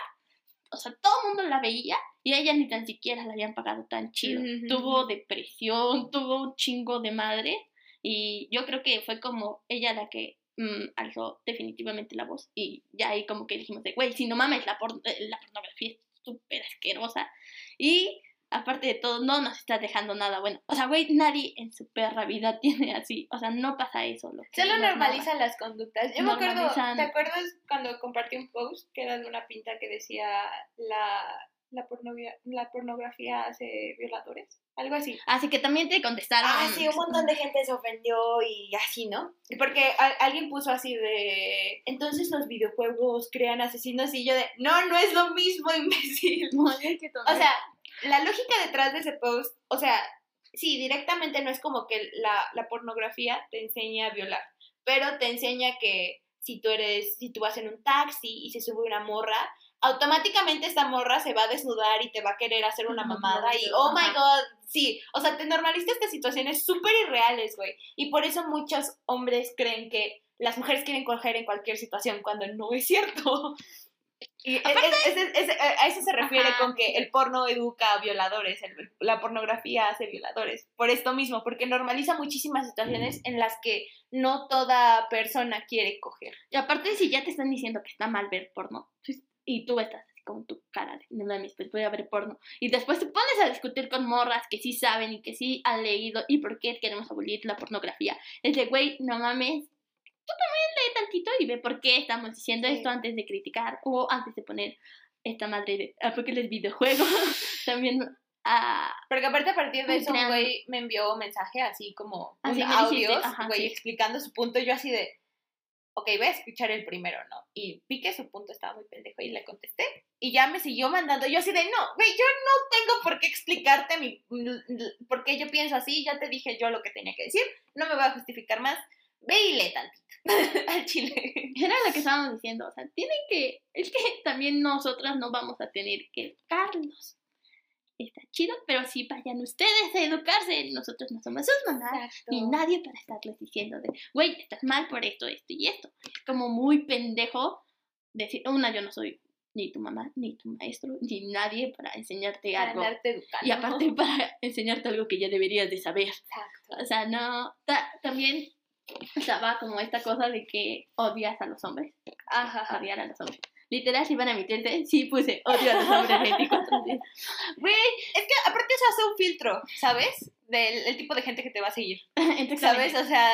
O sea, todo el mundo la veía y a ella ni tan siquiera la habían pagado tan chido. Ujú. Tuvo depresión, tuvo un chingo de madre. Y yo creo que fue como ella la que mm, alzó definitivamente la voz. Y ya ahí como que dijimos de, güey, si no mames, la, por- eh, la pornografía es súper asquerosa. Y aparte de todo, no nos está dejando nada bueno. O sea, güey, nadie en su perra vida tiene así. O sea, no pasa eso. Lo que Solo normalizan las conductas. Yo me acuerdo. ¿te acuerdas cuando compartí un post que era de una pinta que decía la, la, pornografía, la pornografía hace violadores? Algo así. Así que también te contestaron. Ah, sí, un montón de gente se ofendió y así, ¿no? Porque a- alguien puso así de, entonces los videojuegos crean asesinos y yo de, no, no es lo mismo, imbécil. O sea, la lógica detrás de ese post, o sea, sí, directamente no es como que la, la pornografía te enseña a violar, pero te enseña que si tú eres, si tú vas en un taxi y se sube una morra, automáticamente esta morra se va a desnudar y te va a querer hacer una mamada y, oh my god, sí, o sea, te normaliza estas situaciones súper irreales, güey, y por eso muchos hombres creen que las mujeres quieren coger en cualquier situación cuando no es cierto. Y es- es- es- es- a eso se refiere Ajá. con que el porno educa a violadores, el- la pornografía hace violadores. Por esto mismo, porque normaliza muchísimas situaciones en las que no toda persona quiere coger. Y aparte, si ya te están diciendo que está mal ver porno, pues, y tú estás así con tu cara de, no mames, pues voy a ver porno, y después te pones a discutir con morras que sí saben y que sí han leído, y por qué queremos abolir la pornografía. Es de, güey, no mames, tú también lee tantito y ve por qué estamos diciendo Sí. esto antes de criticar o antes de poner esta madre de, ah, porque les videojuegos también, ah, Porque aparte a partir de eso un güey me envió un mensaje así como un Así me audio, güey, sí. explicando su punto. Yo así de, ok, voy a escuchar el primero, ¿no? Y vi que su punto estaba muy pendejo y le contesté. Y ya me siguió mandando. Yo así de, no, güey, yo no tengo por qué explicarte mi, por qué yo pienso así. Ya te dije yo lo que tenía que decir. No me voy a justificar más. Ve y lee tantito al chile. Era lo que estábamos diciendo, o sea, tienen que, es que también nosotras no vamos a tener que educarlos. Está chido, pero sí vayan ustedes a educarse, nosotros no somos sus mamás, ni nadie para estarles diciendo de, güey, estás mal por esto, esto y esto. Es como muy pendejo decir, una, yo no soy ni tu mamá, ni tu maestro, ni nadie para enseñarte Para algo. educando. Y aparte para enseñarte algo que ya deberías de saber. Exacto. O sea, no, ta- también estaba como esta cosa de que odias a los hombres Ajá, odiar a los hombres. Literal, si van a emitirte, sí puse odio a los hombres 24 días. Güey, es que aparte eso hace un filtro, ¿sabes? Del el tipo de gente que te va a seguir. ¿Sabes? O sea,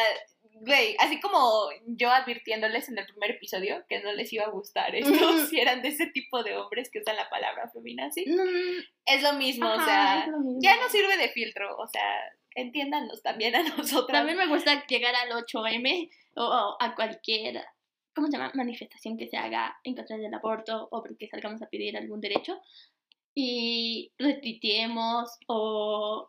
güey, así como yo advirtiéndoles en el primer episodio que no les iba a gustar esto, si eran de ese tipo de hombres que usan la palabra feminazi, no, es lo mismo, o sea, mismo. ya no sirve de filtro, o sea, entiéndanos también a nosotras. También me gusta llegar al 8M o, a cualquier, ¿cómo se llama? Manifestación que se haga en contra del aborto o porque salgamos a pedir algún derecho y retuiteemos o,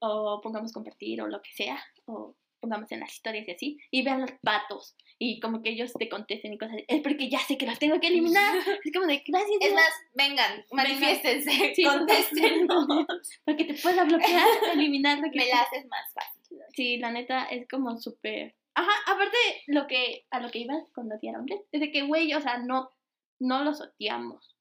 o pongamos compartir o lo que sea o pongamos en las historias y así y vean los patos y como que ellos te contesten y cosas así. es porque ya sé que los tengo que eliminar es como de gracias Es más, vengan, manifiéstense, Sí, contesten. para que te pueda bloquear eliminar lo que Me la haces más fácil. Sí, la neta es como súper. Ajá, aparte lo que a lo que ibas cuando odiar a hombres, es de que, güey, o sea, no, no los odiamos.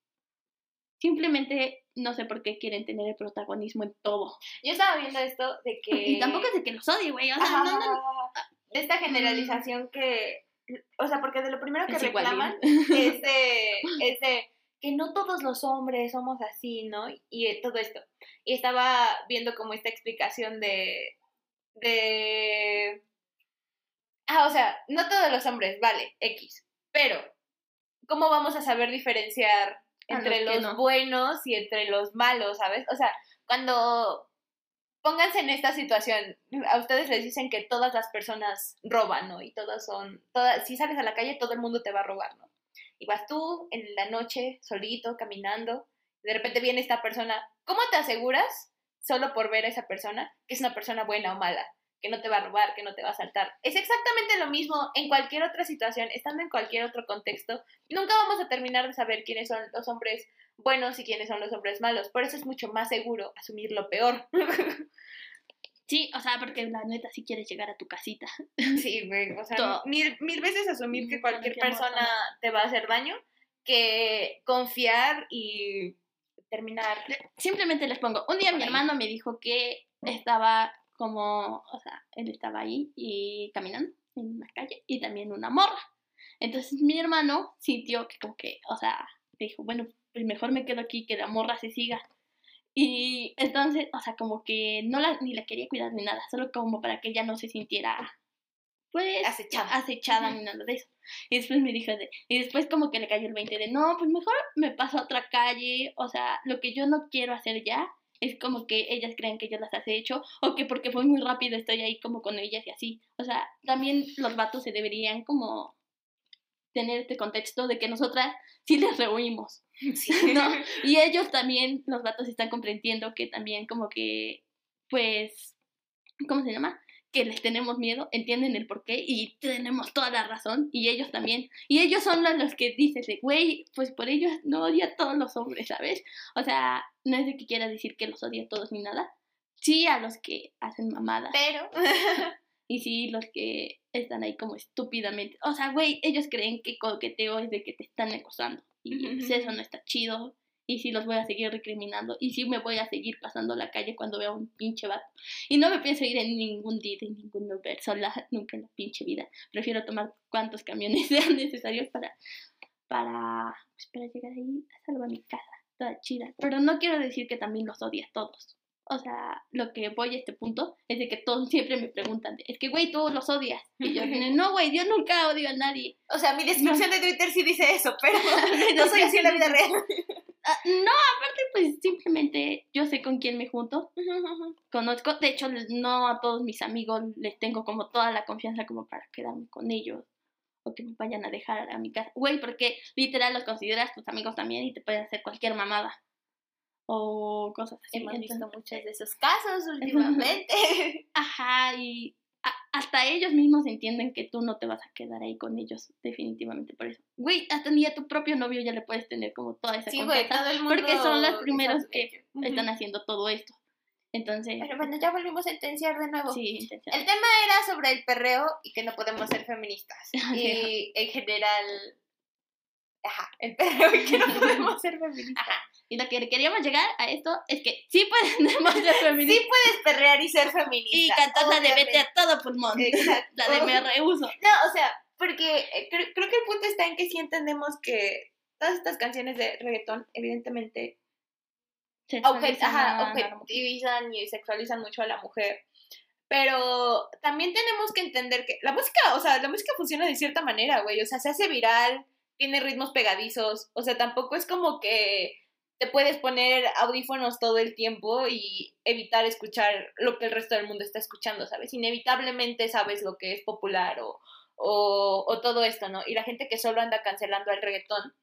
Simplemente no sé por qué quieren tener el protagonismo en todo. Yo estaba viendo esto de que... Y tampoco es de que los odie, güey, o sea, Ajá, no, no, no. de esta generalización que, o sea, porque de lo primero que Es reclaman es de, es de que no todos los hombres somos así, ¿no? Y eh, todo esto. Y estaba viendo como esta explicación de, de, ah, o sea, no todos los hombres, vale, X, pero ¿cómo vamos a saber diferenciar entre los que los no. buenos y entre los malos, ¿sabes? O sea, cuando pónganse en esta situación, a ustedes les dicen que todas las personas roban, ¿no? Y todas son, todas, si sales a la calle, todo el mundo te va a robar, ¿no? Y vas tú en la noche, solito, caminando, y de repente viene esta persona, ¿cómo te aseguras, solo por ver a esa persona, que es una persona buena o mala? Que no te va a robar, que no te va a asaltar. Es exactamente lo mismo en cualquier otra situación, estando en cualquier otro contexto. Nunca vamos a terminar de saber quiénes son los hombres buenos y quiénes son los hombres malos. Por eso es mucho más seguro asumir lo peor. Sí, o sea, porque la neta si quieres llegar a tu casita. sí, güey. O sea, Todo. mil, mil veces asumir que cualquier persona te va a hacer daño que confiar y terminar. Simplemente les pongo, un día mi hermano me dijo que estaba como, o sea, él estaba ahí y caminando en una calle y también una morra. Entonces mi hermano sintió que como que, o sea, dijo, bueno, pues mejor me quedo aquí que la morra se siga. Y entonces, o sea, como que no la, ni la quería cuidar ni nada, solo como para que ella no se sintiera, pues, Acechada. acechada ni nada de eso. Y después me dijo, de, y después como que le cayó el 20 de, no, pues mejor me paso a otra calle, o sea, lo que yo no quiero hacer ya es como que ellas creen que yo las he hecho, o que porque fue muy rápido estoy ahí como con ellas y así. O sea, también los vatos se deberían como tener este contexto de que nosotras sí les rehuimos. Sí. ¿no? Y ellos también, los vatos están comprendiendo que también como que, pues, ¿cómo se llama? Que les tenemos miedo, entienden el porqué y tenemos toda la razón y ellos también. Y ellos son los, los que dices, güey, pues por ellos no odia a todos los hombres, ¿sabes? O sea, no es de que quiera decir que los odia a todos ni nada. Sí a los que hacen mamadas Pero, y sí los que están ahí como estúpidamente. O sea, güey, ellos creen que coqueteo es de que te están acosando. Y pues, Ujú. eso no está chido. Y sí los voy a seguir recriminando. Y sí me voy a seguir pasando la calle cuando vea un pinche vato. Y no me pienso ir en ningún día, en ningún Uber sola, nunca en la pinche vida. Prefiero tomar cuantos camiones sean necesarios para, para, pues, para llegar ahí a salvar mi casa. Toda chida. Pero no quiero decir que también los odie a todos. O sea, lo que voy a este punto es de que todos siempre me preguntan, es que güey, todos los odias. Y yo, no, güey, yo nunca odio a nadie. o sea, mi descripción de Twitter sí dice eso, pero no soy así en la vida real. Ah, no, aparte, pues simplemente yo sé con quién me junto. Conozco, de hecho, no a todos mis amigos les tengo como toda la confianza como para quedarme con ellos. O que me vayan a dejar a mi casa. Güey, porque literal los consideras tus amigos también y te pueden hacer cualquier mamada. O cosas así. Hemos visto muchos de esos casos últimamente. Ajá, y hasta ellos mismos entienden que tú no te vas a quedar ahí con ellos, definitivamente por eso. Güey, hasta ni a tu propio novio ya le puedes tener como toda esa Sí, güey, todo el mundo. porque son los primeros que están haciendo todo esto. Entonces, Pero bueno, ya volvimos a sentenciar de nuevo. sí. El tema era sobre el perreo y que no podemos ser feministas. Y en general. Ajá, el perreo y que no podemos ser feministas. Ajá. Y lo que queríamos llegar a esto es que sí podemos ser feministas Sí puedes perrear y ser feminista. y cantar la de vete a todo pulmón, Exacto. la de me rehuso. No, o sea, porque eh, creo, creo que el punto está en que sí entendemos que todas estas canciones de reggaetón, evidentemente, ajá, objetivizan y sexualizan mucho a la mujer. Pero también tenemos que entender que la música, o sea, la música funciona de cierta manera, güey. O sea, se hace viral, tiene ritmos pegadizos. O sea, tampoco es como que te puedes poner audífonos todo el tiempo y evitar escuchar lo que el resto del mundo está escuchando, ¿sabes? Inevitablemente sabes lo que es popular o, o, o todo esto, ¿no? Y la gente que solo anda cancelando al reggaetón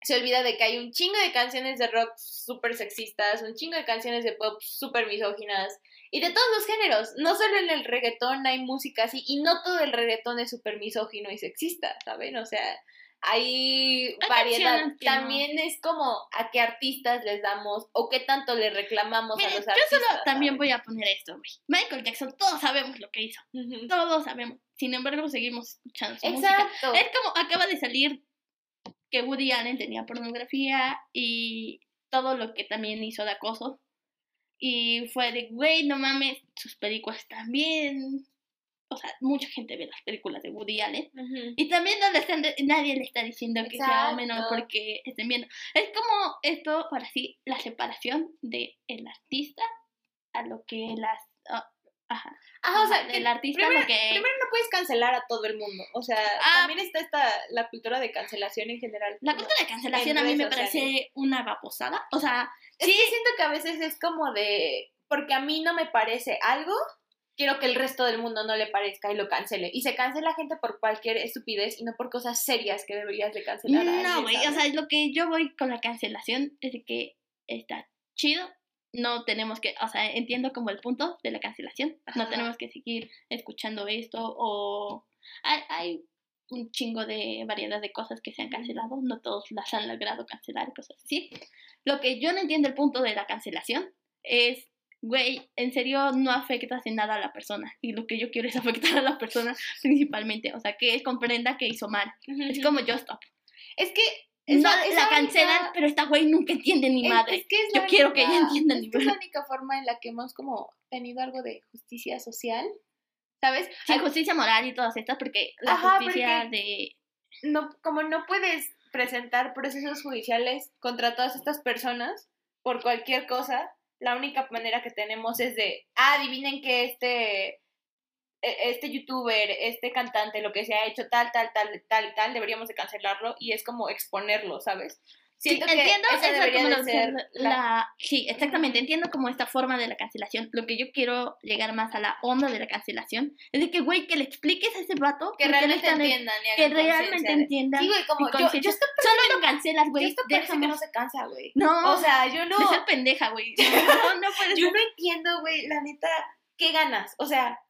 se olvida de que hay un chingo de canciones de rock súper sexistas, un chingo de canciones de pop súper misóginas y de todos los géneros. No solo en el reggaetón hay música así y no todo el reggaetón es súper misógino y sexista, ¿saben? O sea, hay variedad. También es como a qué artistas les damos o qué tanto le reclamamos Miren, a los yo artistas. solo también voy a poner esto, güey. Michael Jackson, todos sabemos lo que hizo. Todos sabemos. Sin embargo, seguimos escuchando su música. Exacto. Es como acaba de salir que Woody Allen tenía pornografía y todo lo que también hizo de acoso. Y fue de, güey, no mames, sus películas también. O sea, mucha gente ve las películas de Woody Allen. Y también no le están de- nadie le está diciendo que sea menos Exacto. porque estén viendo. Es como esto, ahora sí, la separación de el artista a lo que las... ah, ajá. Ajá, o sea, del artista primero, lo que... primero no puedes cancelar a todo el mundo. O sea, Ah. también está esta, la cultura de cancelación en general. La cultura de cancelación a mí me parece una baposada. O sea, Es sí, que siento que a veces es como de, porque a mí no me parece algo, quiero que el resto del mundo no le parezca y lo cancele. Y se cancela gente por cualquier estupidez y no por cosas serias que deberías de cancelar. a no, güey. O sea, lo que yo voy con la cancelación es de que está chido. No tenemos que, o sea, entiendo como el punto de la cancelación. No tenemos que seguir escuchando esto o hay, hay un chingo de variedad de cosas que se han cancelado. No todos las han logrado cancelar y cosas así. Lo que yo no entiendo el punto de la cancelación es, güey, en serio no afectas en nada a la persona. Y lo que yo quiero es afectar a la persona principalmente. O sea, que comprenda que hizo mal. Es como yo stop. Es que... No, esa- esa la cancelan, única- pero esta güey nunca entiende ni es- madre. es que es Yo la quiero que ella única- entienda es ni que es madre. la única forma en la que hemos como tenido algo de justicia social, ¿sabes? Sí, Al- justicia moral y todas estas, porque la Ajá, justicia porque- de... no, como no puedes presentar procesos judiciales contra todas estas personas por cualquier cosa, la única manera que tenemos es de, ah, adivinen que este, e- este youtuber, este cantante, lo que se ha hecho tal, tal, tal, tal, tal, deberíamos de cancelarlo y es como exponerlo, ¿sabes? Sí, entiendo esa debería como ser es la- la... Sí, exactamente, entiendo como esta forma de la cancelación. Lo que yo quiero llegar más a la onda de la cancelación es de que, güey, que le expliques a ese vato que realmente están- entiendan que realmente entiendan Sí, güey, como yo, yo conciencia. esto, Solo lo cancelas, güey. esto parece que no se cansa, güey. No, O sea, yo no, ser pendeja, güey. No, no puedes yo no entiendo, güey, la neta, ¿qué ganas? O sea,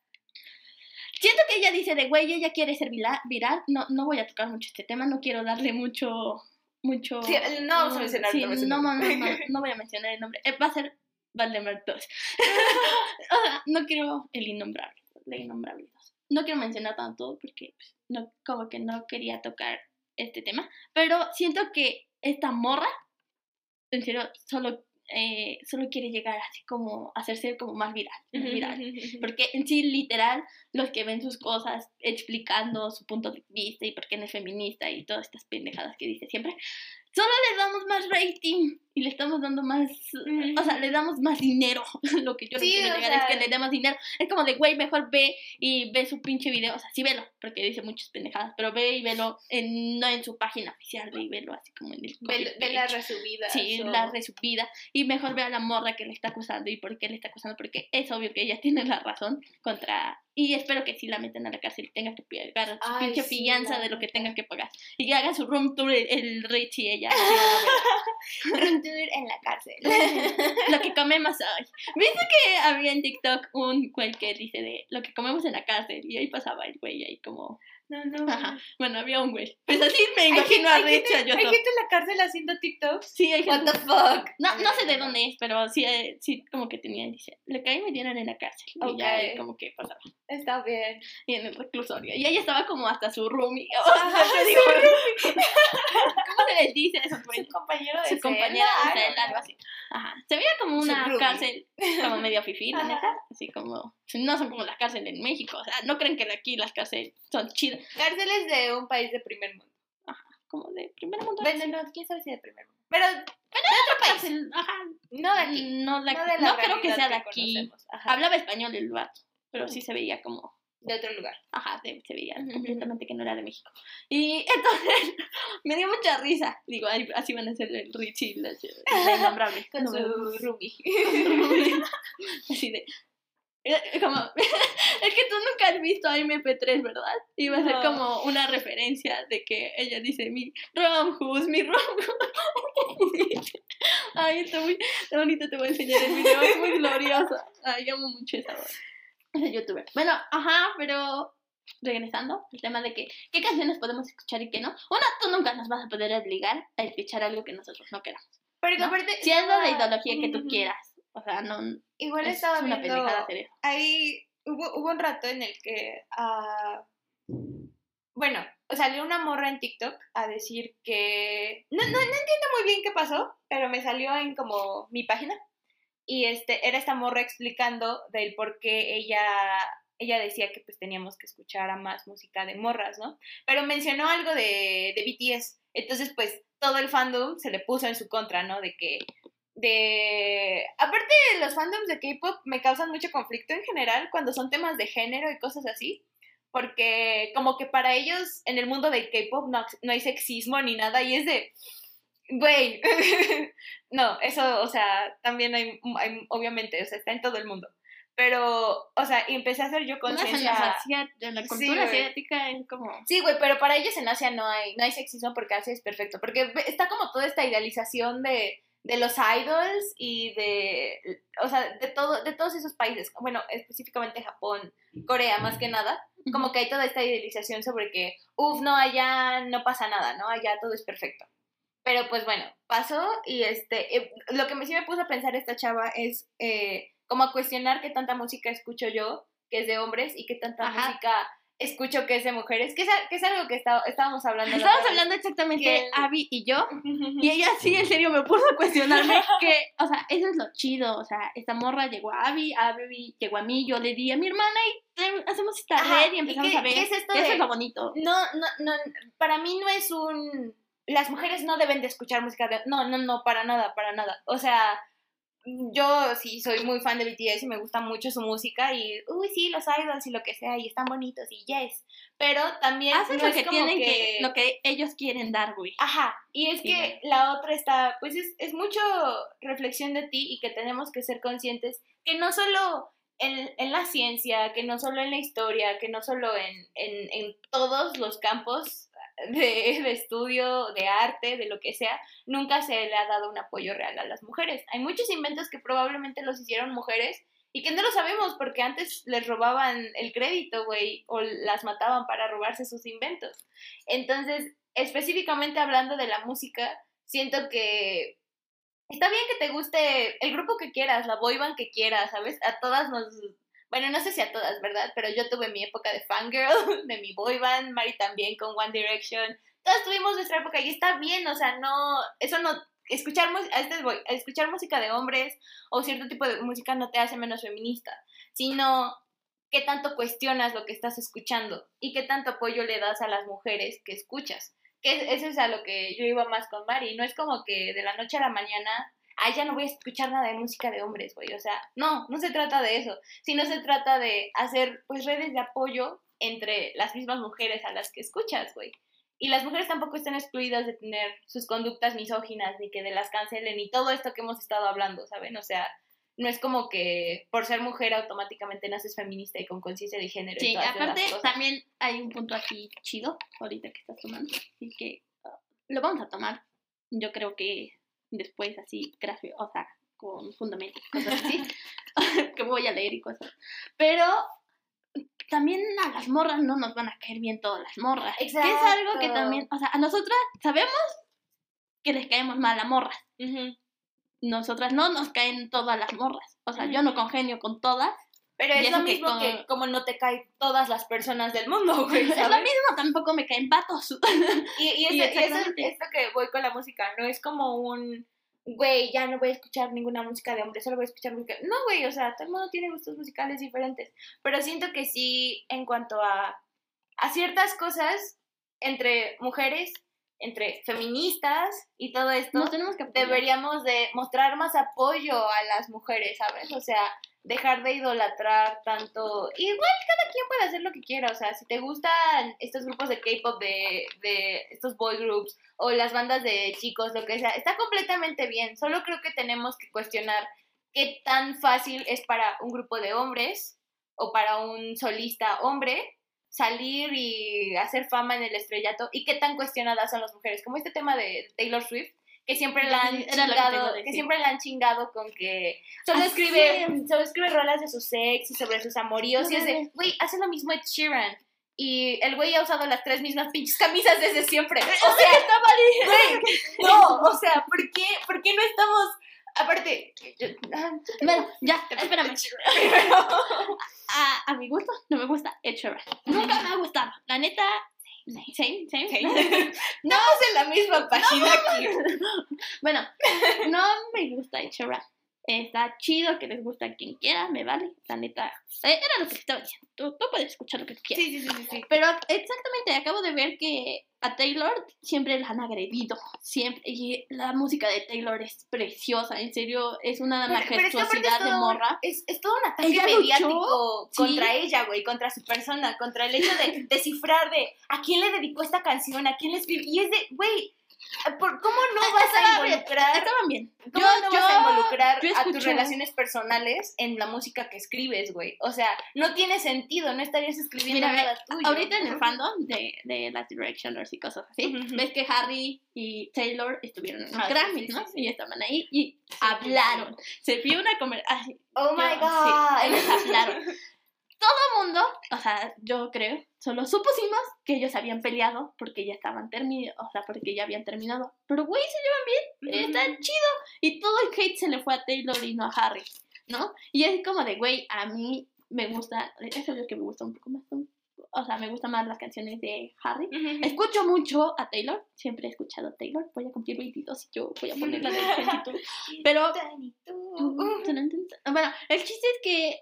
Siento que ella dice de, güey, ella quiere ser viral. No, no voy a tocar mucho este tema, no quiero darle mucho, mucho... Sí, no vamos a mencionar sí, el nombre, no, no, no, no, no voy a mencionar el nombre. Eh, va a ser Valdemar 2. o sea, no quiero el innombrable, la innombrable 2. No quiero mencionar tanto porque pues, no, como que no quería tocar este tema. Pero siento que esta morra, en serio, solo, eh, solo quiere llegar así como, hacerse como más viral. más viral. Porque en sí, literal, los que ven sus cosas explicando su punto de vista y por qué no es feminista y todas estas pendejadas que dice siempre, solo le damos más rating y le estamos dando más, o sea, le damos más dinero. Lo que yo Sí, no quiero o llegar sea- es que le demos dinero. Es como de, güey, mejor ve y ve su pinche video. O sea, sí velo, porque dice muchas pendejadas, pero ve y velo en, no en su página oficial, ve y velo así como en el Ve, ve la resubida. Sí, la resubida. Y mejor ve a la morra que le está acusando y por qué le está acusando, porque es obvio que ella tiene la razón contra. Y espero que sí la metan a la cárcel y tenga que pagar su Ay, pinche sí, fianza de lo que tenga que pagar. Y que haga su room tour el, el Rich y ella. a la en la cárcel. lo que comemos hoy. ¿Viste que había en TikTok un güey que dice de lo que comemos en la cárcel? Y ahí pasaba el güey ahí como. No, no. Ajá. Bueno, había un güey. Pues así me imagino a hay Rich gente- a yo Hay gente en la cárcel haciendo TikToks. Sí, hay What gente. the fuck. No, no sé de dónde es, pero sí, eh, sí como que tenía, dice, le caí y me dieron en la cárcel. Y ya como que pasaba. Está bien. Y en el reclusorio. Y ella estaba como hasta su roomie. O Ajá, sea, te digo, ¿Cómo se les dice eso? pues? Su compañero de Su compañera de celda, algo así. Ajá. Se veía como una cárcel como medio fifí, la Ajá. neta. Así como, no son como las cárceles en México. O sea, no creen que aquí las cárceles son chidas. Cárceles de un país de primer mundo. Como de primer mundo. Bueno, no, quién sabe si de primer mundo. Pero Cárcel, ajá. no de aquí. No, la- no de la no creo que sea de aquí. conocemos. Ajá. Hablaba español el vato, pero sí se veía como De otro lugar. Ajá, de- se veía Ujú. completamente que no era de México. Y entonces me dio mucha risa. Digo, ay, así van a ser el Richie y la, la innombrable. Con No, su roomie. Así de. eh, Como, es que tú nunca has visto a MP3, ¿verdad? Y va a ser como una referencia de que ella dice mi Romjus, mi Romjus. Ay, está muy ahorita te voy a enseñar el video, es muy glorioso. Ay, amo mucho esa voz. Ese youtuber. Bueno, ajá, pero regresando al tema de que qué canciones podemos escuchar y qué no. Una, tú nunca nos vas a poder obligar a escuchar algo que nosotros no queramos. Pero que ¿no? aparte. Siendo de estaba- ideología que tú quieras. O sea, no Igual es estaba una viendo. pendejada hacer eso. Ahí hubo, hubo un rato en el que. ah, bueno, salió una morra en TikTok a decir que. No, no, no entiendo muy bien qué pasó, pero me salió en como mi página. Y este, era esta morra explicando del por qué ella. Ella decía que pues teníamos que escuchar a más música de morras, ¿no? Pero mencionó algo de, de BTS. Entonces, pues, todo el fandom se le puso en su contra, ¿no? De que de... Aparte, los fandoms de K-Pop me causan mucho conflicto en general cuando son temas de género y cosas así. Porque como que para ellos en el mundo del K-Pop no, no hay sexismo ni nada y es de... Güey, no, eso, o sea, también hay, hay, obviamente, o sea, está en todo el mundo. Pero, o sea, empecé a hacer yo conciencia. En la cultura asiática es como. Sí, güey, pero para ellos en Asia no hay, no hay sexismo porque Asia es perfecto. Porque está como toda esta idealización de, de los idols y de. O sea, de, todo, de todos esos países. Bueno, específicamente Japón, Corea, más que nada. Como que hay toda esta idealización sobre que, uff, no, allá no pasa nada, ¿no? Allá todo es perfecto. Pero pues bueno, pasó y este. Eh, lo que me, sí me puso a pensar esta chava es. Eh, como a cuestionar qué tanta música escucho yo, que es de hombres, y qué tanta música escucho que es de mujeres, que es, que es algo que está, estábamos hablando. Estábamos hablando exactamente Abby y yo, y ella sí, en serio, me puso a cuestionarme que, o sea, eso es lo chido, o sea, esta morra llegó a Abby, Abby llegó a mí, yo le di a mi hermana y hacemos esta red y empezamos a ver. es esto eso es lo bonito. No, no, no, para mí no es un... Las mujeres no deben de escuchar música de... No, no, no, para nada, para nada. O sea, yo sí soy muy fan de BTS y me gusta mucho su música y, uy, sí, los idols y lo que sea y están bonitos y yes, pero también Hacen lo que tienen que... lo que ellos quieren dar, güey. Ajá, y es que la otra está, pues es, es mucho reflexión de ti y que tenemos que ser conscientes que no solo en, en, la ciencia, que no solo en la historia, que no solo en, en, en todos los campos de, estudio, de arte, de lo que sea, nunca se le ha dado un apoyo real a las mujeres. Hay muchos inventos que probablemente los hicieron mujeres y que no lo sabemos porque antes les robaban el crédito, güey, o las mataban para robarse sus inventos. Entonces, específicamente hablando de la música, siento que está bien que te guste el grupo que quieras, la boyband que quieras, ¿sabes? A todas nos bueno, no sé si a todas, ¿verdad? Pero yo tuve mi época de fangirl, de mi boy band, Mari también con One Direction. Todas tuvimos nuestra época y está bien, o sea, no, eso no, escuchar, este escuchar música de hombres o cierto tipo de música no te hace menos feminista, sino qué tanto cuestionas lo que estás escuchando y qué tanto apoyo le das a las mujeres que escuchas. Que eso es a lo que yo iba más con Mari. No es como que de la noche a la mañana ay, ya no voy a escuchar nada de música de hombres, güey. O sea, no, no se trata de eso, sino se trata de hacer, pues, redes de apoyo entre las mismas mujeres a las que escuchas, güey. Y las mujeres tampoco están excluidas de tener sus conductas misóginas, ni que de las cancelen, ni todo esto que hemos estado hablando, ¿saben? O sea, no es como que por ser mujer automáticamente naces feminista y con conciencia de género. Sí, aparte también hay un punto aquí chido, ahorita que estás tomando, así que uh, lo vamos a tomar. Yo creo que después así, gráfico, o sea, con fundamentos, cosas así, que voy a leer y cosas. Pero también a las morras no nos van a caer bien todas las morras. Exacto. Que es algo que también, o sea, a nosotras sabemos que les caemos mal a morras. Nosotras no nos caen todas las morras. O sea, yo no congenio con todas. Pero es lo mismo que, como no te caen todas las personas del mundo, güey. Es lo mismo, tampoco me caen patos. Y, y, eso, es esto que voy con la música, no es como un, güey, ya no voy a escuchar ninguna música de hombre, solo voy a escuchar música. No, güey, o sea, todo el mundo tiene gustos musicales diferentes. Pero siento que sí, en cuanto a, a ciertas cosas, entre mujeres, entre feministas y todo esto, tenemos que deberíamos de mostrar más apoyo a las mujeres, ¿sabes? O sea, dejar de idolatrar tanto. Igual cada quien puede hacer lo que quiera, o sea, si te gustan estos grupos de K-pop, de, de estos boy groups o las bandas de chicos, lo que sea, está completamente bien. Solo creo que tenemos que cuestionar qué tan fácil es para un grupo de hombres o para un solista hombre salir y hacer fama en el estrellato y qué tan cuestionadas son las mujeres, como este tema de Taylor Swift que siempre la han chingado, que, siempre la han chingado con que solo escribe, solo escribe rolas de su sex y sobre sus amoríos y es de, güey, hace lo mismo Ed Sheeran. Y el güey ha usado las tres mismas pinches camisas desde siempre. O sea, está mal. no, o sea, ¿por qué, ¿por qué no estamos Aparte, ah, bueno, ya, espérame. a, a mi gusto, no me gusta Ed Sheeran. Nunca me ha gustado. La neta, Same, same. Estamos en la misma página aquí. Bueno, no me gusta Ed Está chido que les gusta a quien quiera, me vale. La neta, era lo que te estaba diciendo. Tú, tú puedes escuchar lo que tú quieras. Sí, sí, sí, sí. Pero exactamente, acabo de ver que a Taylor siempre la han agredido. Siempre. Y la música de Taylor es preciosa. En serio, es una Pero- pero es majestuosidad de morra. Es, es todo un ataque Ella mediático sí. contra ella, güey, contra su persona, contra el hecho de descifrar de a quién le dedicó esta canción, a quién le escribió. Y es de, güey, ¿por- ¿cómo no vas a bien, involucrar? Estaban bien. ¿Cómo no vas a involucrar yo a tus relaciones personales en la música que escribes, güey? O sea, no tiene sentido, no estarías escribiendo Mira, nada tuyo. Ahorita en el fandom de, de las Directioners y cosas así, Ujú. ves que Harry y Taylor estuvieron en los Ah, sí, Grammys, sí, ¿no? sí, sí. Y estaban ahí y hablaron. Se vio una conversación. Oh Yo- my sí, god. ellos hablaron. Todo mundo, o sea, yo creo, solo supusimos que ellos habían peleado porque ya estaban terminados, o sea, porque ya habían terminado. Pero, güey, se llevan bien, está chido. Y todo el hate se le fue a Taylor y no a Harry, ¿no? Y es como de, güey, a mí me gusta, eso es lo que me gusta un poco más. O sea, me gustan más las canciones de Harry. Escucho mucho a Taylor, siempre he escuchado a Taylor. Voy a cumplir 22 y yo voy a poner la de 22. Pero bueno, el chiste es que,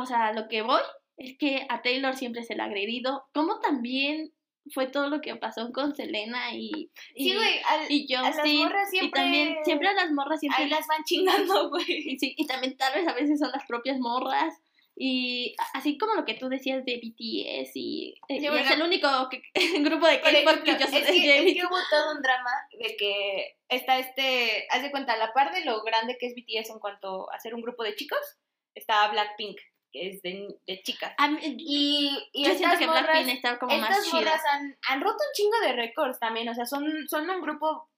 o sea, lo que voy es que a Taylor siempre se le ha agredido, como también fue todo lo que pasó con Selena y, y, Sí, güey, al- y a las Justin, morras y siempre- también, siempre a las morras siempre, ahí las van chingando, güey. y, sí, y también tal vez a veces son las propias morras, y así como lo que tú decías de BTS, y, y Sí, es el único que- grupo de K-pop que yo es que, es que hubo todo un drama de que está este, haz de cuenta, a la par de lo grande que es BTS en cuanto a ser un grupo de chicos, está Blackpink, que es de, de chicas. Y, y yo siento que morras, Blackpink está como más estas chida. morras han, han roto un chingo de récords también, o sea, son, son un grupo,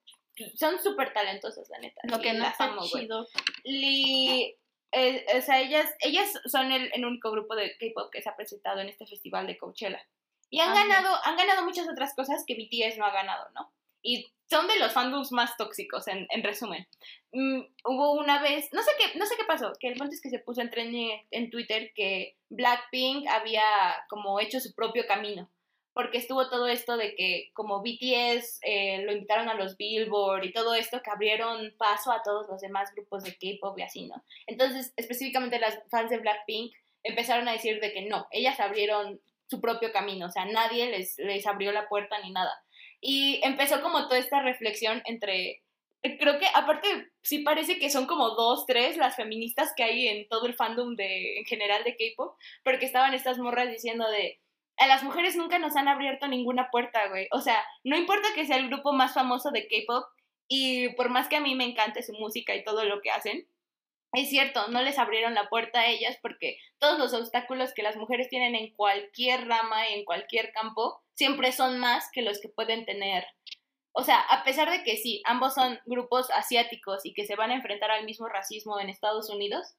son súper talentosas, la neta. Lo que no está amo, chido. Y, eh, o sea, ellas, ellas son el, el único grupo de K-pop que se ha presentado en este festival de Coachella. Y han Ah, ganado, han ganado muchas otras cosas que BTS no ha ganado, ¿no? Y son de los fandoms más tóxicos, en, en resumen. Mm, hubo una vez, no sé qué, no sé qué pasó, que el punto es que se puso en trending en Twitter que Blackpink había como hecho su propio camino. Porque estuvo todo esto de que como BTS eh, lo invitaron a los Billboard y todo esto que abrieron paso a todos los demás grupos de K-pop y así, ¿no? Entonces, específicamente las fans de Blackpink empezaron a decir de que no, ellas abrieron su propio camino, o sea, nadie les, les abrió la puerta ni nada. Y empezó como toda esta reflexión entre, creo que aparte sí parece que son como dos, tres las feministas que hay en todo el fandom de, en general de K-pop, porque estaban estas morras diciendo de, a las mujeres nunca nos han abierto ninguna puerta, güey. O sea, no importa que sea el grupo más famoso de K-pop y por más que a mí me encante su música y todo lo que hacen, es cierto, no les abrieron la puerta a ellas porque todos los obstáculos que las mujeres tienen en cualquier rama y en cualquier campo siempre son más que los que pueden tener. O sea, a pesar de que sí, ambos son grupos asiáticos y que se van a enfrentar al mismo racismo en Estados Unidos,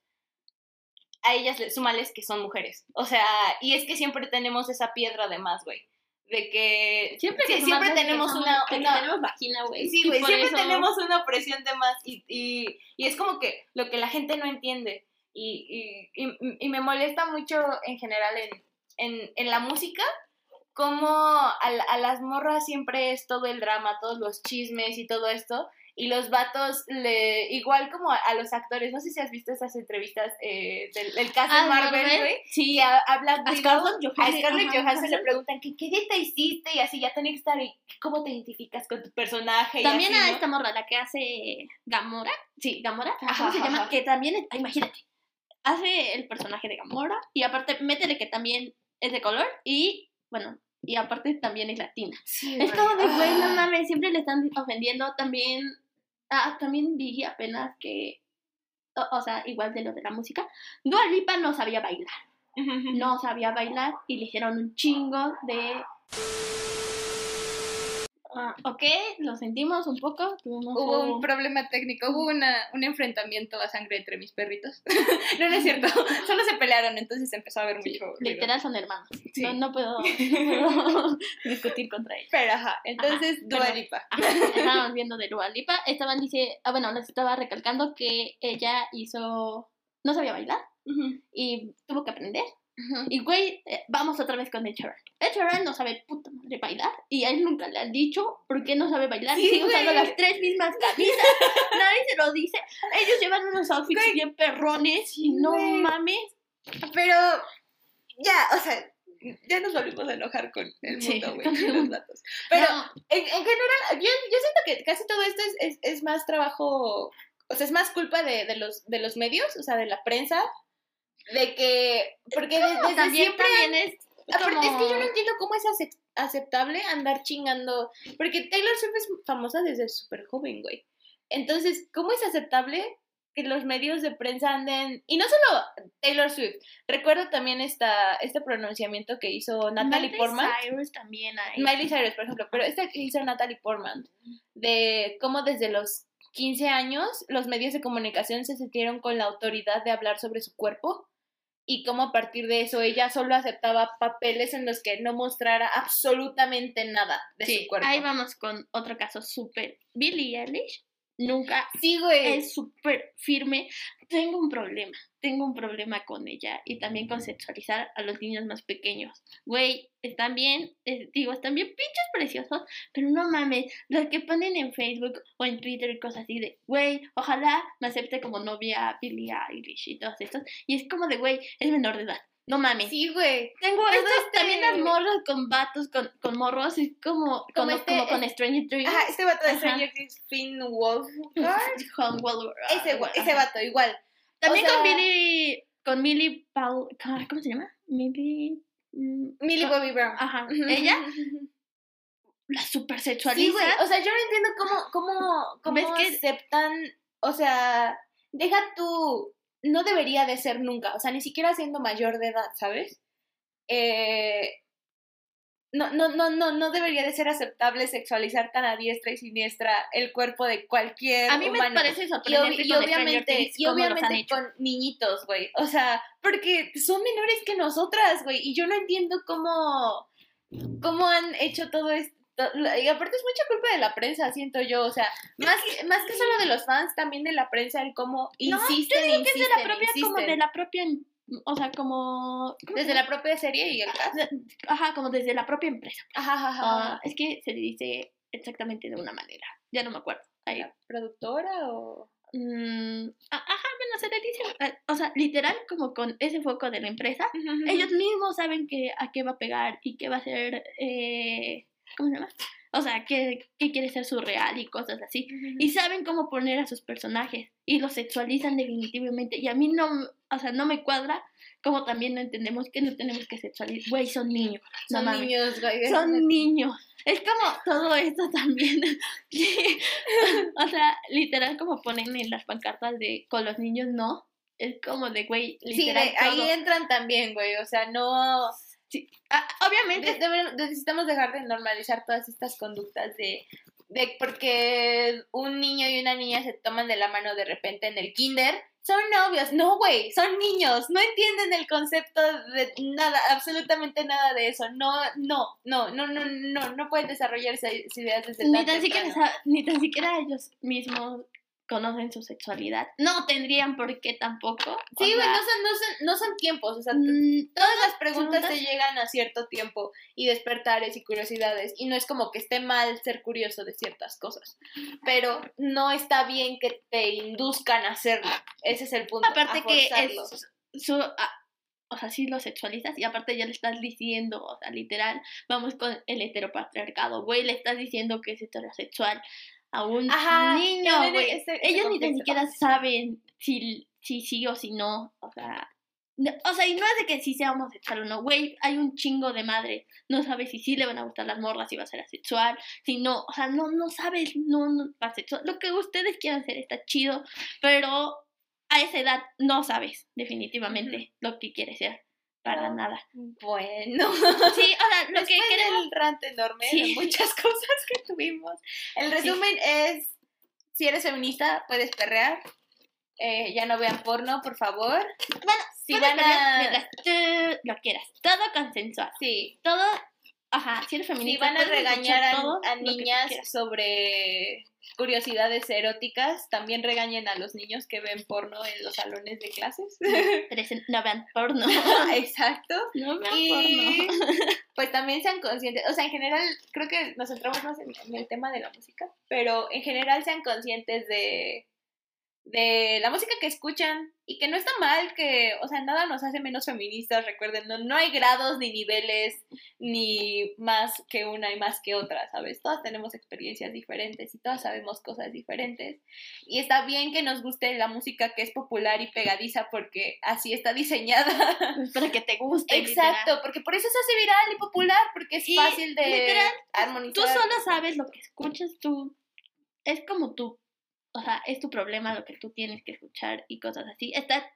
a ellas les súmales que son mujeres. O sea, y es que siempre tenemos esa piedra de más, güey. De que Siempre, sí, siempre que tenemos una, una- tenemos vagina, güey. Sí, Y güey, por siempre eso- tenemos una opresión de más y, y, y es como que lo que la gente no entiende y, y, y, y me molesta mucho en general en, en, en la música como a, a las morras siempre es todo el drama, todos los chismes y todo esto y los vatos le igual como a, a los actores, no sé si has visto esas entrevistas eh, del, del caso Ah, de Marvel, Marvel, güey, Sí, a, a Black a Scarlett Johansson. Scarlett Johansson le preguntan ¿qué, qué dieta hiciste y así ya tenía que estar y cómo te identificas con tu personaje y También así, a ¿no? esta morra, la que hace Gamora. Sí, Gamora. Ajá, ¿Cómo se llama? ajá. Que también, ah, imagínate, hace el personaje de Gamora y aparte, métele que también es de color y, bueno, y aparte también es latina. Sí, Es como de, güey, no Ah. mames, siempre le están ofendiendo. También, ah, también vi apenas que, o, o sea, igual de lo de la música, Dua Lipa no sabía bailar. No sabía bailar y le hicieron un chingo de... Ah, ok, lo sentimos un poco. tuvimos Hubo un- un problema técnico, hubo una, un enfrentamiento a sangre entre mis perritos. no, no es cierto, solo se pelearon, entonces empezó a haber Sí, mucho ruido. literal son hermanos. Sí. No, no puedo, no puedo discutir contra ellos. Pero ajá, entonces Ajá, Dua pero- Lipa. Ajá, estábamos viendo de Dua Lipa. Estaban, dice, ah, bueno, les estaba recalcando que ella hizo, no sabía bailar y tuvo que aprender. Y güey, eh, vamos otra vez con Ed Sheeran. Ed Sheeran no sabe puta madre bailar y a él nunca le han dicho por qué no sabe bailar y Sí, sigue usando las tres mismas camisas. Nadie se lo dice. Ellos llevan unos outfits Güey. bien perrones y no Güey. mames. Pero ya, o sea, ya nos volvimos a enojar con el Sí, mundo, güey, con los datos. Pero No, en, en general, yo, yo siento que casi todo esto es, es, es más trabajo, o sea, es más culpa de, de, los, de los medios, o sea, de la prensa, de que, porque no, desde también, siempre... también es Aparte, es que yo no entiendo cómo es acep- aceptable andar chingando, porque Taylor Swift es famosa desde súper joven, güey. Entonces, ¿cómo es aceptable que los medios de prensa anden, y no solo Taylor Swift, recuerdo también esta, este pronunciamiento que hizo Natalie Miley Portman. Cyrus también hay. Miley Cyrus, por ejemplo, pero esta que hizo Natalie Portman, de cómo desde los 15 años los medios de comunicación se sintieron con la autoridad de hablar sobre su cuerpo y cómo a partir de eso ella solo aceptaba papeles en los que no mostrara absolutamente nada de Sí, su cuerpo. ahí vamos con otro caso súper. Billie Eilish nunca Sí, güey. es súper firme. Tengo un problema, tengo un problema con ella y también con sexualizar a los niños más pequeños. Güey, están bien, digo, están bien pinches preciosos, pero no mames, lo que ponen en Facebook o en Twitter y cosas así de, güey, ojalá me acepte como novia Billie Eilish y todos estos. Y es como de, güey, es menor de edad, no mames. Sí, güey. Tengo este- también las morras con vatos, con, con morros, es como, Como como, este- como con Stranger Things. Ajá, este vato de Ajá. Stranger Things, Finn Will- Ese, ese vato, igual. También o sea- con Billy, con Millie Paul, ¿cómo se llama? Millie... mm, Millie Bobby Brown. Ajá, ella la super Sí, sexualiza. güey. O sea, yo no entiendo cómo, cómo, cómo ¿Ves que- aceptan. O sea, deja tú. No debería de ser nunca. O sea, ni siquiera siendo mayor de edad, ¿sabes? Eh, no, no, no, no, no debería de ser aceptable sexualizar tan a diestra y siniestra el cuerpo de cualquier a mí me parece Y, sorprendente y Stranger obviamente, Things y obviamente con niñitos, güey. O sea, porque son menores que nosotras, güey. Y yo no entiendo cómo, cómo han hecho todo esto. Y aparte es mucha culpa de la prensa, siento yo. O sea, más, que- más que solo de los fans, también de la prensa, el cómo No, insisten, yo digo que es de la insisten, propia, como de la propia, o sea, como... ¿cómo se Desde la propia serie y el cast. Ajá, como desde la propia empresa. Ajá, ajá, ajá. Ah, es que se dice exactamente de una manera. Ya no me acuerdo. Ahí. ¿La productora o...? Mm, ajá, bueno, se le dice. eh, O sea, literal, como con ese foco de la empresa, ellos mismos saben que a qué va a pegar y qué va a ser. Eh, ¿Cómo se llama? O sea, qué, qué quiere ser surreal y cosas así. Y saben cómo poner a sus personajes y los sexualizan definitivamente. Y a mí no, o sea, no me cuadra como también no entendemos que no tenemos que sexualizar. Güey, son niños. no Son mames. niños, güey. Son niños. Es como todo esto también. Sí. O sea, literal como ponen en las pancartas de con los niños no. Es como de, güey, Sí, literal de- ahí todo. entran también, güey. O sea, no... Sí. Ah, obviamente, De- necesitamos dejar de normalizar todas estas conductas de, de porque un niño y una niña se toman de la mano de repente en el kinder. Son novios, no, güey, son niños, no entienden el concepto de nada, absolutamente nada de eso. No, no, no, no, no, no, no pueden desarrollar esas ideas desde ni tan tan, siquiera, ni tan siquiera ellos mismos conocen su sexualidad. No tendrían por qué tampoco. Sí, güey, no son, no, son, no son tiempos, o sea, mm, todas las preguntas te llegan a cierto tiempo y despertares y curiosidades y no es como que esté mal ser curioso de ciertas cosas, pero no está bien que te induzcan a hacerlo. Ese es el punto. Aparte que es su... o sea, sí lo sexualizas y aparte ya le estás diciendo, o sea, literal, vamos con el heteropatriarcado, güey, le estás diciendo que es heterosexual a un Ajá, niño, güey. Ellos ni contexto. siquiera saben si, si sí o si no, o sea... no- O sea, y no es de que sí sea homosexual o no, güey, hay un chingo de madre, no sabes si sí le van a gustar las morras, si va a ser asexual, si no, o sea, no, no sabes, no, no, asexual, lo que ustedes quieran hacer está chido, pero a esa edad no sabes definitivamente lo que quieres ser, para nada. Bueno, Sí, o sea, lo que queremos... del rant enorme Sí. de muchas cosas que tuvimos, el resumen es, si eres feminista, puedes perrear, eh, ya no vean porno, por favor. Bueno, si van a... mientras tú lo quieras, todo consensual, Sí, todo... Ajá, si eres Si feminista, van a regañar a, niñas sobre curiosidades eróticas, también regañen a los niños que ven porno en los salones de clases. No vean porno. Exacto. No vean Y porno. pues también sean conscientes, o sea, en general, creo que nos centramos más en, en el tema de la música, pero en general sean conscientes de, de la música que escuchan y que no está mal, que, o sea, nada nos hace menos feministas, recuerden, no, no hay grados ni niveles, ni más que una y más que otra, ¿sabes? Todas tenemos experiencias diferentes y todas sabemos cosas diferentes. Y está bien que nos guste la música que es popular y pegadiza porque así está diseñada. Para que te guste. Exacto, literal. porque por eso se hace viral y popular, porque es Y, fácil de literal, armonizar. Tú solo sabes lo que escuchas tú. Es como tú. O sea, es tu problema lo que tú tienes que escuchar y cosas así. Está,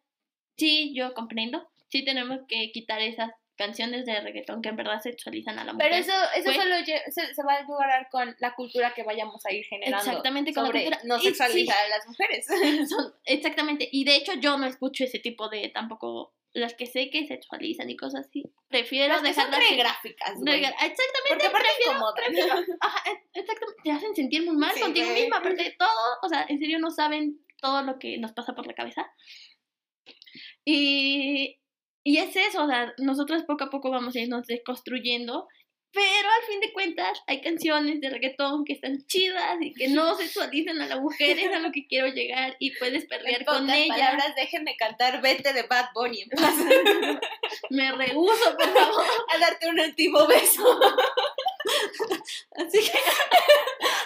sí, yo comprendo. Sí tenemos que quitar esas canciones de reggaetón que en verdad sexualizan a la mujer. Pero eso, eso Pues- solo se, se va a lograr con la cultura que vayamos a ir generando. Exactamente, con la cultura. no sexualizar a las mujeres. Son- exactamente. Y de hecho yo no escucho ese tipo de tampoco las que sé que sexualizan y cosas así. Prefiero Las que son dejarlas sin- gráficas. Rega- Exactamente. Aparte prefiero- incomodan. Ajá, e- exactamente. Te hacen sentir muy mal Sí, contigo misma, porque todo, o sea, en serio no saben todo lo que nos pasa por la cabeza. Y, y es eso, o sea, nosotros poco a poco vamos a irnos desconstruyendo, pero al fin de cuentas hay canciones de reggaetón que están chidas y que no sexualizan a la mujer, es a lo que quiero llegar y puedes perder En con pocas ella. palabras, déjenme cantar Vete de Bad Bunny en paz. Me rehuso, por favor. a darte un último beso. Así que...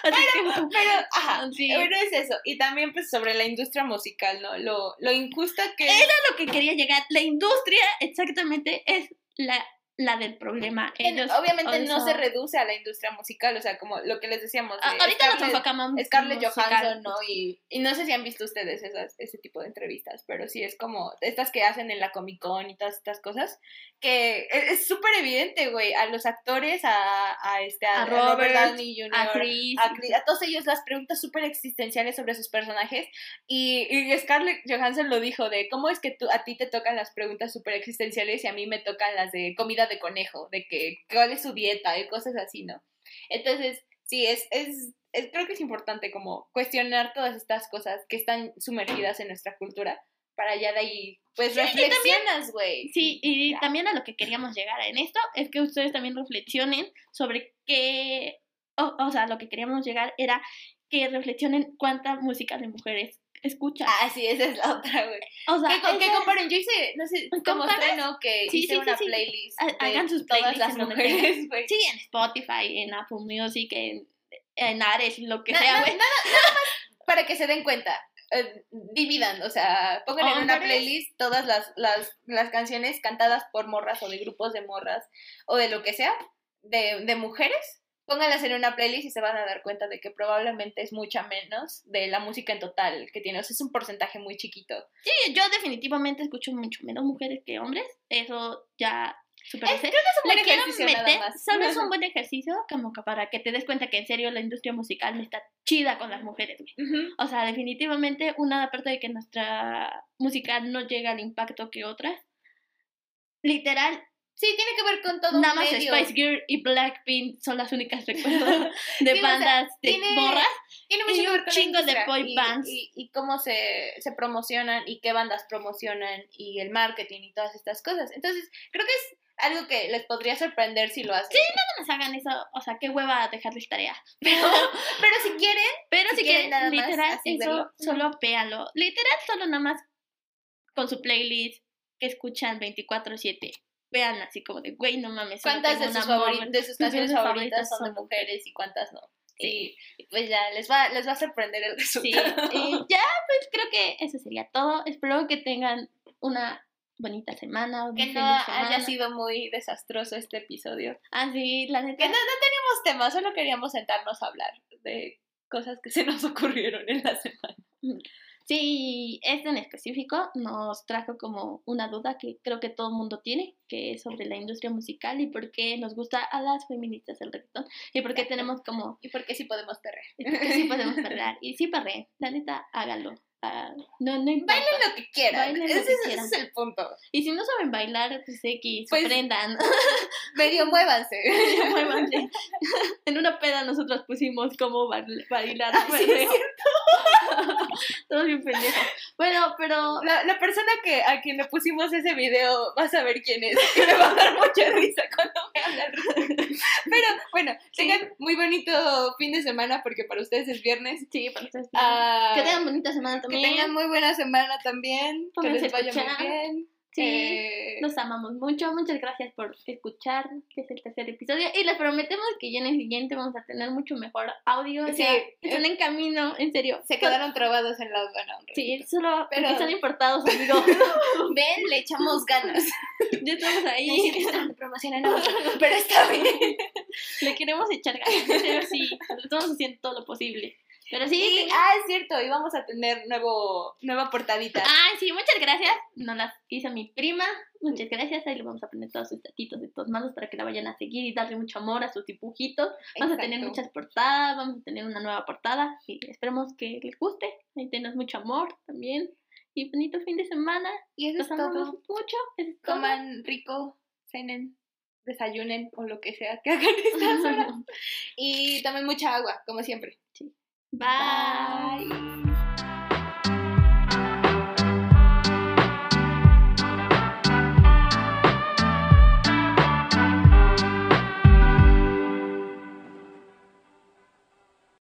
así que- Pero, ajá, Sí. bueno, es eso. Y también, pues, sobre la industria musical, ¿no? Lo, lo injusta que Era lo que quería llegar. La industria exactamente es la, la del problema. Ellos, obviamente no eso- se reduce a la industria musical, o sea, como lo que les decíamos. Ah, de ahorita nos Scarlett- enfocamos Scarlett musical. Johansson, ¿no? Y, y no sé si han visto ustedes esas, ese tipo de entrevistas, pero sí es como estas que hacen en la Comic Con y todas estas cosas, que es es súper evidente, güey, a los actores, a, a, este, A a Robert, Robert, Downey Jr., A Chris. a, Chris- a todos ellos las preguntas súper existenciales sobre sus personajes y, y Scarlett Johansson lo dijo de cómo es que tú, a ti te tocan las preguntas súper existenciales y a mí me tocan las de comida de conejo, de que cuál es su dieta y cosas así, ¿no? Entonces, sí, es, es, es- creo que es importante como cuestionar todas estas cosas que están sumergidas en nuestra cultura para ya de ahí, pues Sí, reflexionas, güey. Sí, y Ya. también a lo que queríamos llegar en esto es que ustedes también reflexionen sobre qué, o, o sea, lo que queríamos llegar era que reflexionen cuánta música de mujeres escuchan. Ah, sí, esa es la otra, güey. o sea, ¿Qué, con- qué esa- comparen? Yo hice, no sé, como estreno que Sí, hice sí, una sí. playlist de hagan sus todas playlists las en donde mujeres, güey. Sí, en Spotify, en Apple Music, en, en Ares, lo que Na- sea, güey. nada, nada más para que se den cuenta. eh, dividan, o sea, pongan en una playlist todas las, las, las canciones cantadas por morras o de grupos de morras o de lo que sea, de, de mujeres. Pónganlas en una playlist y se van a dar cuenta de que probablemente es mucha menos de la música en total que tiene. O sea, es un porcentaje muy chiquito. Sí, yo definitivamente escucho mucho menos mujeres que hombres. Eso ya super Es- creo que es un buen Le ejercicio nada meter, más. solo es un buen ejercicio como que para que te des cuenta que en serio la industria musical no está chida con las mujeres. Ujú. O sea, definitivamente una aparte de que nuestra música no llega al impacto que otras. Literal, Sí, tiene que ver con todo nada un más medio. Spice Girl y Blackpink son las únicas recuerdos de Sí, o sea, bandas de tiene- morras. Tiene mucho y que ver con chingo de boy y- bands. Y, y cómo se, se promocionan y qué bandas promocionan y el marketing y todas estas cosas. Entonces, creo que es algo que les podría sorprender si lo hacen. No nos hagan eso, o sea, qué hueva dejarles tarea. Pero, pero si quieren, Pero Si si, quieren quieren, nada más literal, así eso verlo. solo véanlo. Literal, solo nada más con su playlist que escuchan 24-7. Vean así como de, güey, no mames. ¿cuántas de sus, un amor". favori- de sus canciones favoritas favoritas son de mujeres y cuántas no? Sí. Y, pues ya, les va, les va a sorprender el Sí, resultado. y ya, pues creo que eso sería todo. Espero que tengan una bonita semana. Que no semana. haya sido muy desastroso este episodio. Así, la neta. Que no, no teníamos temas, solo queríamos sentarnos a hablar de cosas que se nos ocurrieron en la semana. Sí, este en específico nos trajo como una duda que creo que todo el mundo tiene, que es sobre la industria musical y por qué nos gusta a las feministas el reggaetón y por qué Exacto. tenemos como, ¿Y por qué sí podemos perrear? y por qué sí podemos perder. Y sí perreen, la neta, háganlo. Ah, no, no importa. Bailen lo que quieran. Bailen lo ese, que es- ese quieran. es el punto. Y si no saben bailar, pues X, Pues- aprendan. Medio muévanse. Muévanse. en una peda nosotros pusimos cómo bail- bailar. Ah, sí, es perreo. Todo bien pendejo. Bueno, pero. La, la persona que, a quien le pusimos ese video va a saber quién es. Y me va a dar mucha risa cuando al respecto. Pero bueno, tengan muy bonito fin de semana porque para ustedes es viernes. Sí, para ustedes. Ah, que tengan bonita semana que también. tengan muy buena semana también. Que les vaya muy bien. Sí. Eh, Los amamos mucho. Muchas gracias por escuchar, que es el tercer episodio. Y les prometemos que ya en el siguiente vamos a tener mucho mejor audio. Sí. Están en camino, en serio. se quedaron trabados en la aduana. Sí, solo Pero- son importados, amigo. Ven, le echamos ganas. ya estamos ahí. En Amazon, pero está bien. Le queremos echar ganas. En serio, sí. Estamos haciendo todo lo posible. Pero sí. Y, ah, es cierto, y vamos a tener nuevo, nueva portadita. Ah, sí, muchas gracias. Nos las hizo mi prima. Muchas gracias. Ahí le vamos a poner todos sus datitos de todos manos para que la vayan a seguir y darle mucho amor a sus dibujitos. Vamos a tener muchas portadas, vamos a tener una nueva portada y esperemos que les guste. Ahí tenemos mucho amor también. Y bonito fin de semana. Y eso Los es todo. mucho. Eso es todo. Coman rico, cenen, desayunen o lo que sea que hagan estas horas. Y tomen mucha agua, como siempre. Bye. Bye.